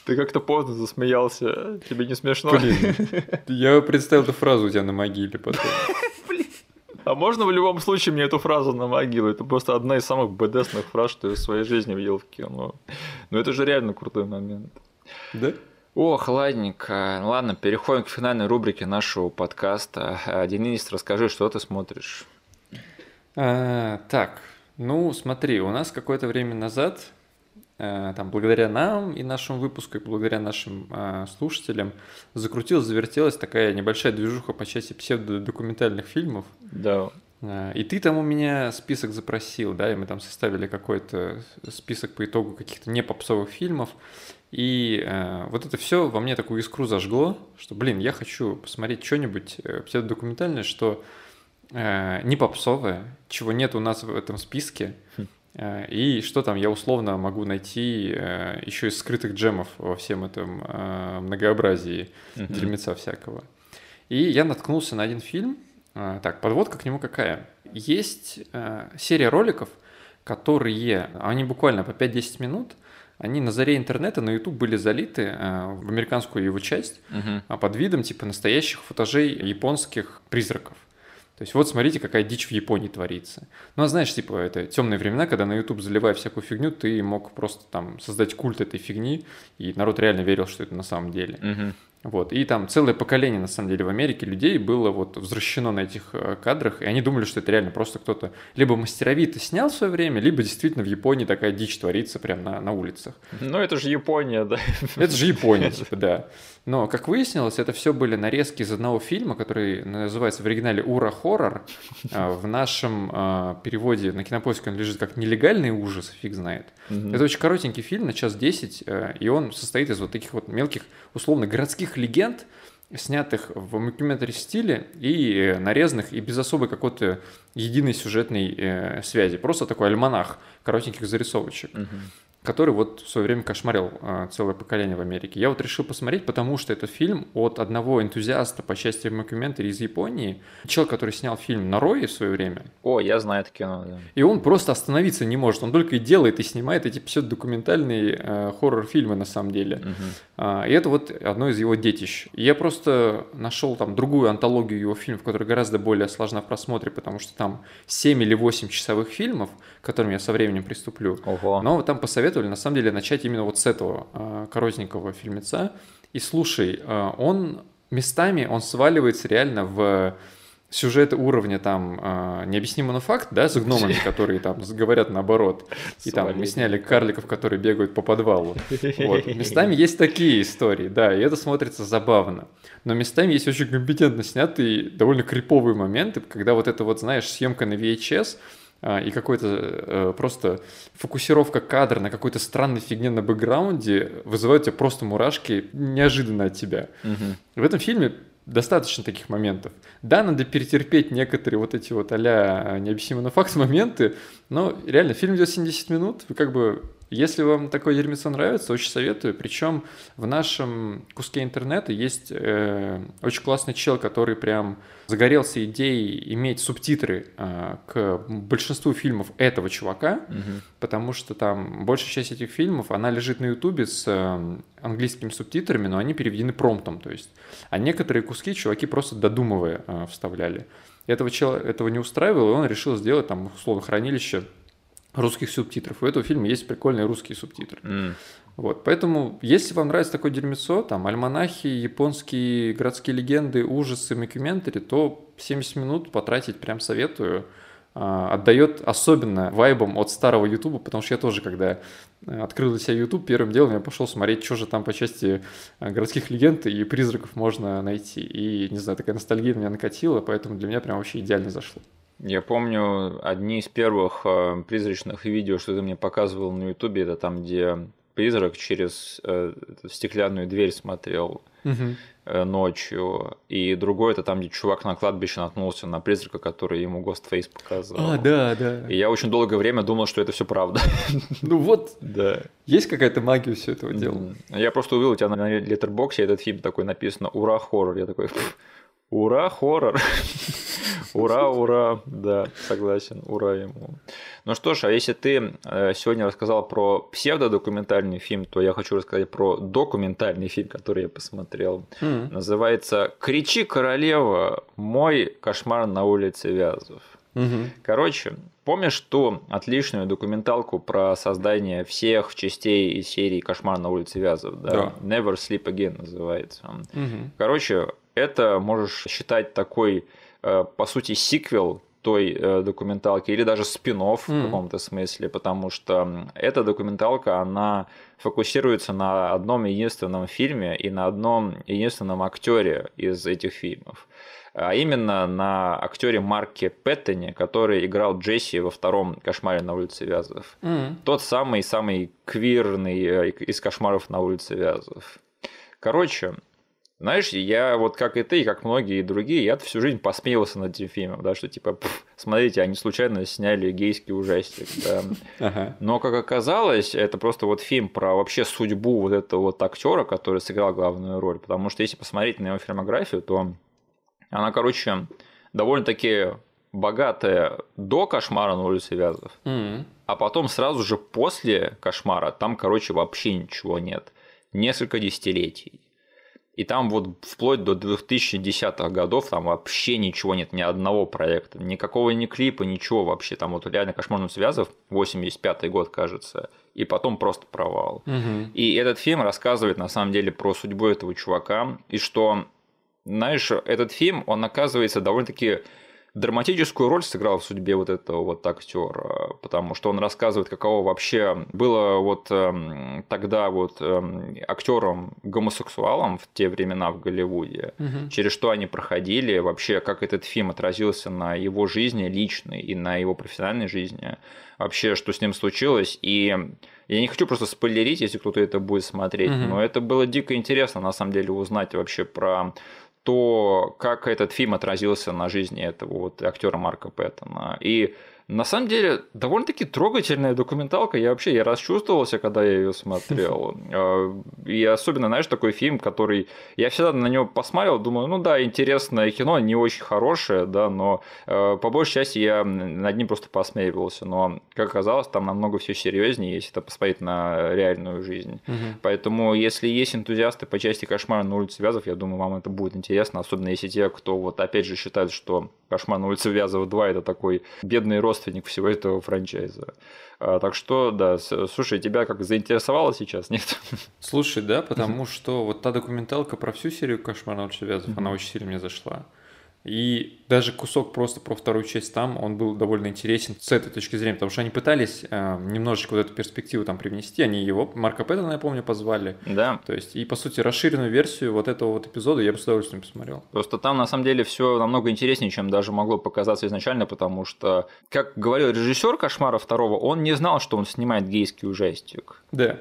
Ты как-то поздно засмеялся. Тебе не смешно? Блин, я представил эту фразу у тебя на могиле потом. А можно в любом случае мне эту фразу на могилу? Это просто одна из самых бдсных фраз, что я в своей жизни видел в кино. Но это же реально крутой момент. Да? Ох, ладненько. Ладно, переходим к финальной рубрике нашего подкаста. А, Денис, расскажи, что ты смотришь? А, так, ну смотри, у нас какое-то время назад там, благодаря нам и нашему выпуску, и благодаря нашим э, слушателям закрутилась, завертелась такая небольшая движуха по части псевдодокументальных фильмов. Да. Э, и ты там у меня список запросил, да, и мы там составили какой-то список по итогу каких-то не попсовых фильмов. И э, вот это все во мне такую искру зажгло, что, блин, я хочу посмотреть что-нибудь псевдодокументальное, что э, не попсовое, чего нет у нас в этом списке. Э, и что там я условно могу найти э, еще из скрытых джемов во всем этом э, многообразии uh-huh. дерьмеца всякого. И я наткнулся на один фильм. Так, подводка к нему какая? Есть серия роликов, которые, они буквально по 5-10 минут, они на заре интернета на YouTube были залиты в американскую его часть uh-huh. под видом типа настоящих футажей японских призраков. То есть вот смотрите, какая дичь в Японии творится. Ну, а знаешь, типа, это темные времена, когда на YouTube, заливая всякую фигню, ты мог просто там создать культ этой фигни, и народ реально верил, что это на самом деле. Угу. Вот. И там целое поколение, на самом деле, в Америке людей было вот возвращено на этих э, кадрах, и они думали, что это реально просто кто-то либо мастеровито снял в свое время, либо действительно в Японии такая дичь творится прямо на, на улицах. Ну, это же Япония, да. Это же Япония, типа, да. Но, как выяснилось, это все были нарезки из одного фильма, который называется в оригинале «Ура хоррор». А, в нашем а, переводе на кинопоиске он лежит как «Нелегальный ужас», фиг знает. Это очень коротенький фильм, на час десять, э, и он состоит из вот таких вот мелких, условно, городских легенд, снятых в мокьюментари стиле и э, нарезанных и без особой какой-то единой сюжетной э, связи. Просто такой альманах коротеньких зарисовочек. Угу который вот в свое время кошмарил э, целое поколение в Америке. Я вот решил посмотреть, потому что это фильм от одного энтузиаста по части мокьюментари из Японии, человек, который снял фильм «Норои» в свое время. О, я знаю это кино, да. И он просто остановиться не может, он только и делает и снимает эти псевдокументальные э, хоррор-фильмы на самом деле. Угу. А, и это вот одно из его детищ. я просто нашел там другую антологию его фильмов, которая гораздо более сложна в просмотре, потому что там 7 или 8 часовых фильмов, к которым я со временем приступлю. Ого. Но там посоветовали посоветовали на самом деле начать именно вот с этого э, коротенького фильмеца. И слушай, э, он местами, он сваливается реально в сюжет уровня там э, необъяснимый факт, да, с гномами, которые там говорят наоборот. И там мы сняли карликов, которые бегают по подвалу. Вот. Местами есть такие истории, да, и это смотрится забавно. Но местами есть очень компетентно снятые, довольно криповые моменты, когда вот это вот, знаешь, съемка на VHS, и какой-то э, просто фокусировка кадра на какой-то странной фигне на бэкграунде вызывает тебя просто мурашки неожиданно от тебя. Угу. В этом фильме достаточно таких моментов. Да, надо перетерпеть некоторые вот эти вот а-ля необъяснимые на факт моменты, но реально фильм идет 70 минут, вы как бы если вам такое дерьмецо нравится, очень советую. Причем в нашем куске интернета есть э, очень классный чел, который прям загорелся идеей иметь субтитры э, к большинству фильмов этого чувака, угу. потому что там большая часть этих фильмов, она лежит на ютубе с э, английскими субтитрами, но они переведены Промтом, то есть. А некоторые куски чуваки просто додумывая э, вставляли. Этого чела этого не устраивало, и он решил сделать там, условно, хранилище русских субтитров. У этого фильма есть прикольные русские субтитры. Mm. Вот, поэтому, если вам нравится такое дерьмецо, там, альманахи, японские городские легенды, ужасы, мокьюментари, то 70 минут потратить прям советую. А, отдает особенно вайбом от старого Ютуба, потому что я тоже, когда э, открыл для себя Ютуб, первым делом я пошел смотреть, что же там по части э, городских легенд и призраков можно найти. И, не знаю, такая ностальгия меня накатила, поэтому для меня прям вообще идеально зашло. Я помню одни из первых э, призрачных видео, что ты мне показывал на Ютубе, это там, где призрак через э, стеклянную дверь смотрел угу. э, ночью, и другой это там, где чувак на кладбище наткнулся на призрака, который ему Ghostface показывал. А, да, да. И я очень долгое время думал, что это все правда. Ну вот, да. Есть какая-то магия все этого дела. Я просто увидел у тебя на леттербоксе этот фильм такой написано «Ура, хоррор». Я такой, Ура, хоррор. ура, ура. Да, согласен, ура ему. Ну что ж, а если ты э, сегодня рассказал про псевдодокументальный фильм, то я хочу рассказать про документальный фильм, который я посмотрел. Mm-hmm. Называется «Кричи, королева! Мой кошмар на улице Вязов». Короче, помнишь ту отличную документалку про создание всех частей из серии «Кошмар на улице Вязов»? Да? да. «Never Sleep Again» называется. Короче, это можешь считать такой, э, по сути, сиквел той э, документалки или даже спин mm. в каком-то смысле, потому что эта документалка, она фокусируется на одном единственном фильме и на одном единственном актере из этих фильмов. А именно на актере Марке Петтоне, который играл Джесси во втором «Кошмаре на улице Вязов». Mm. Тот самый-самый квирный э, из «Кошмаров на улице Вязов». Короче, знаешь, я вот как и ты, и как многие другие, я всю жизнь посмеивался над этим фильмом, да, что типа, пф, смотрите, они случайно сняли гейский ужастик, да. Ага. Но как оказалось, это просто вот фильм про вообще судьбу вот этого вот актера, который сыграл главную роль, потому что если посмотреть на его фильмографию, то она, короче, довольно-таки богатая до кошмара на улице Вязов, mm-hmm. а потом сразу же после кошмара там, короче, вообще ничего нет. Несколько десятилетий. И там вот вплоть до 2010-х годов там вообще ничего нет, ни одного проекта, никакого ни клипа, ничего вообще. Там вот реально «Кошмарный связов», 85-й год, кажется, и потом просто провал. Угу. И этот фильм рассказывает на самом деле про судьбу этого чувака, и что, знаешь, этот фильм, он оказывается довольно-таки драматическую роль сыграл в судьбе вот этого вот актера, потому что он рассказывает, каково вообще было вот эм, тогда вот эм, актером гомосексуалом в те времена в Голливуде, угу. через что они проходили, вообще как этот фильм отразился на его жизни личной и на его профессиональной жизни, вообще что с ним случилось, и я не хочу просто спойлерить, если кто-то это будет смотреть, угу. но это было дико интересно на самом деле узнать вообще про то, как этот фильм отразился на жизни этого вот актера Марка Пэттона. И на самом деле, довольно-таки трогательная документалка. Я вообще я расчувствовался, когда я ее смотрел. А, и особенно, знаешь, такой фильм, который... Я всегда на него посмотрел, думаю, ну да, интересное кино, не очень хорошее, да, но а, по большей части я над ним просто посмеивался. Но, как оказалось, там намного все серьезнее, если это посмотреть на реальную жизнь. Угу. Поэтому, если есть энтузиасты по части кошмара на улице Вязов, я думаю, вам это будет интересно, особенно если те, кто вот опять же считает, что кошмар на улице Вязов 2 это такой бедный родственник всего этого франчайза. А, так что, да, слушай, тебя как заинтересовало сейчас, нет? Слушай, да, потому что вот та документалка про всю серию «Кошмар на улице Вязов», она очень сильно мне зашла. И даже кусок просто про вторую часть там, он был довольно интересен с этой точки зрения, потому что они пытались э, немножечко вот эту перспективу там привнести, они его, Марка Пэттона, я помню, позвали. Да. То есть, и по сути, расширенную версию вот этого вот эпизода я бы с удовольствием посмотрел. Просто там на самом деле все намного интереснее, чем даже могло показаться изначально, потому что, как говорил режиссер Кошмара второго, он не знал, что он снимает гейский ужастик. Да.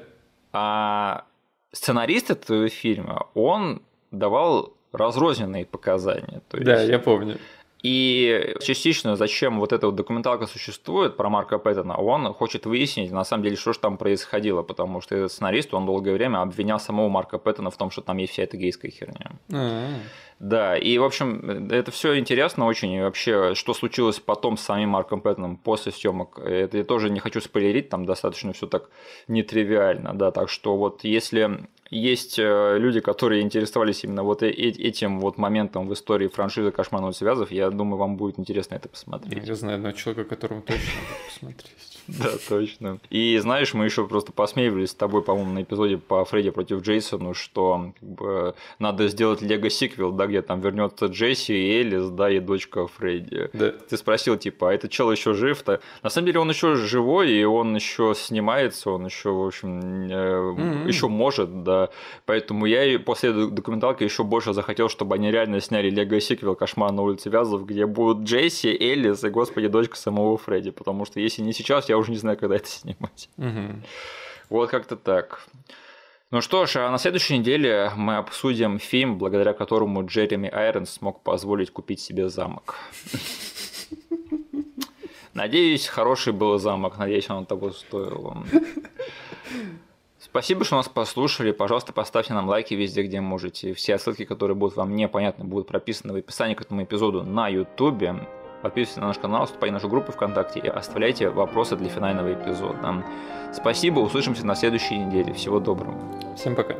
А сценарист этого фильма, он давал разрозненные показания. То есть... Да, я помню. И частично, зачем вот эта вот документалка существует про Марка Пэттона, он хочет выяснить, на самом деле, что же там происходило, потому что этот сценарист, он долгое время обвинял самого Марка Пэттона в том, что там есть вся эта гейская херня. А-а-а. Да, и, в общем, это все интересно очень. И вообще, что случилось потом с самим Марком Пэттоном после съемок, это я тоже не хочу спойлерить, там достаточно все так нетривиально, да, так что вот если есть э, люди, которые интересовались именно вот э, этим вот моментом в истории франшизы «Кошмар связов», я думаю, вам будет интересно это посмотреть. Я знаю одного человека, которому точно надо посмотреть. Да, точно. И знаешь, мы еще просто посмеивались с тобой, по-моему, на эпизоде по Фредди против Джейсону, что как бы, надо сделать лего сиквел, да, где там вернется Джесси и Элис, да, и дочка Фредди. Да. Ты спросил, типа, а этот чел еще жив-то? На самом деле он еще живой, и он еще снимается, он еще, в общем, mm-hmm. еще может, да. Поэтому я и после документалки еще больше захотел, чтобы они реально сняли лего сиквел Кошмар на улице Вязов, где будут Джесси, Элис и, господи, дочка самого Фредди. Потому что если не сейчас, я уже не знаю, когда это снимать. Угу. Вот как-то так. Ну что ж, а на следующей неделе мы обсудим фильм, благодаря которому Джереми Айронс смог позволить купить себе замок. Надеюсь, хороший был замок, надеюсь, он того стоил. Спасибо, что нас послушали. Пожалуйста, поставьте нам лайки везде, где можете. Все ссылки, которые будут вам непонятны, будут прописаны в описании к этому эпизоду на YouTube. Подписывайтесь на наш канал, вступайте в нашу группу ВКонтакте и оставляйте вопросы для финального эпизода. Спасибо, услышимся на следующей неделе. Всего доброго. Всем пока.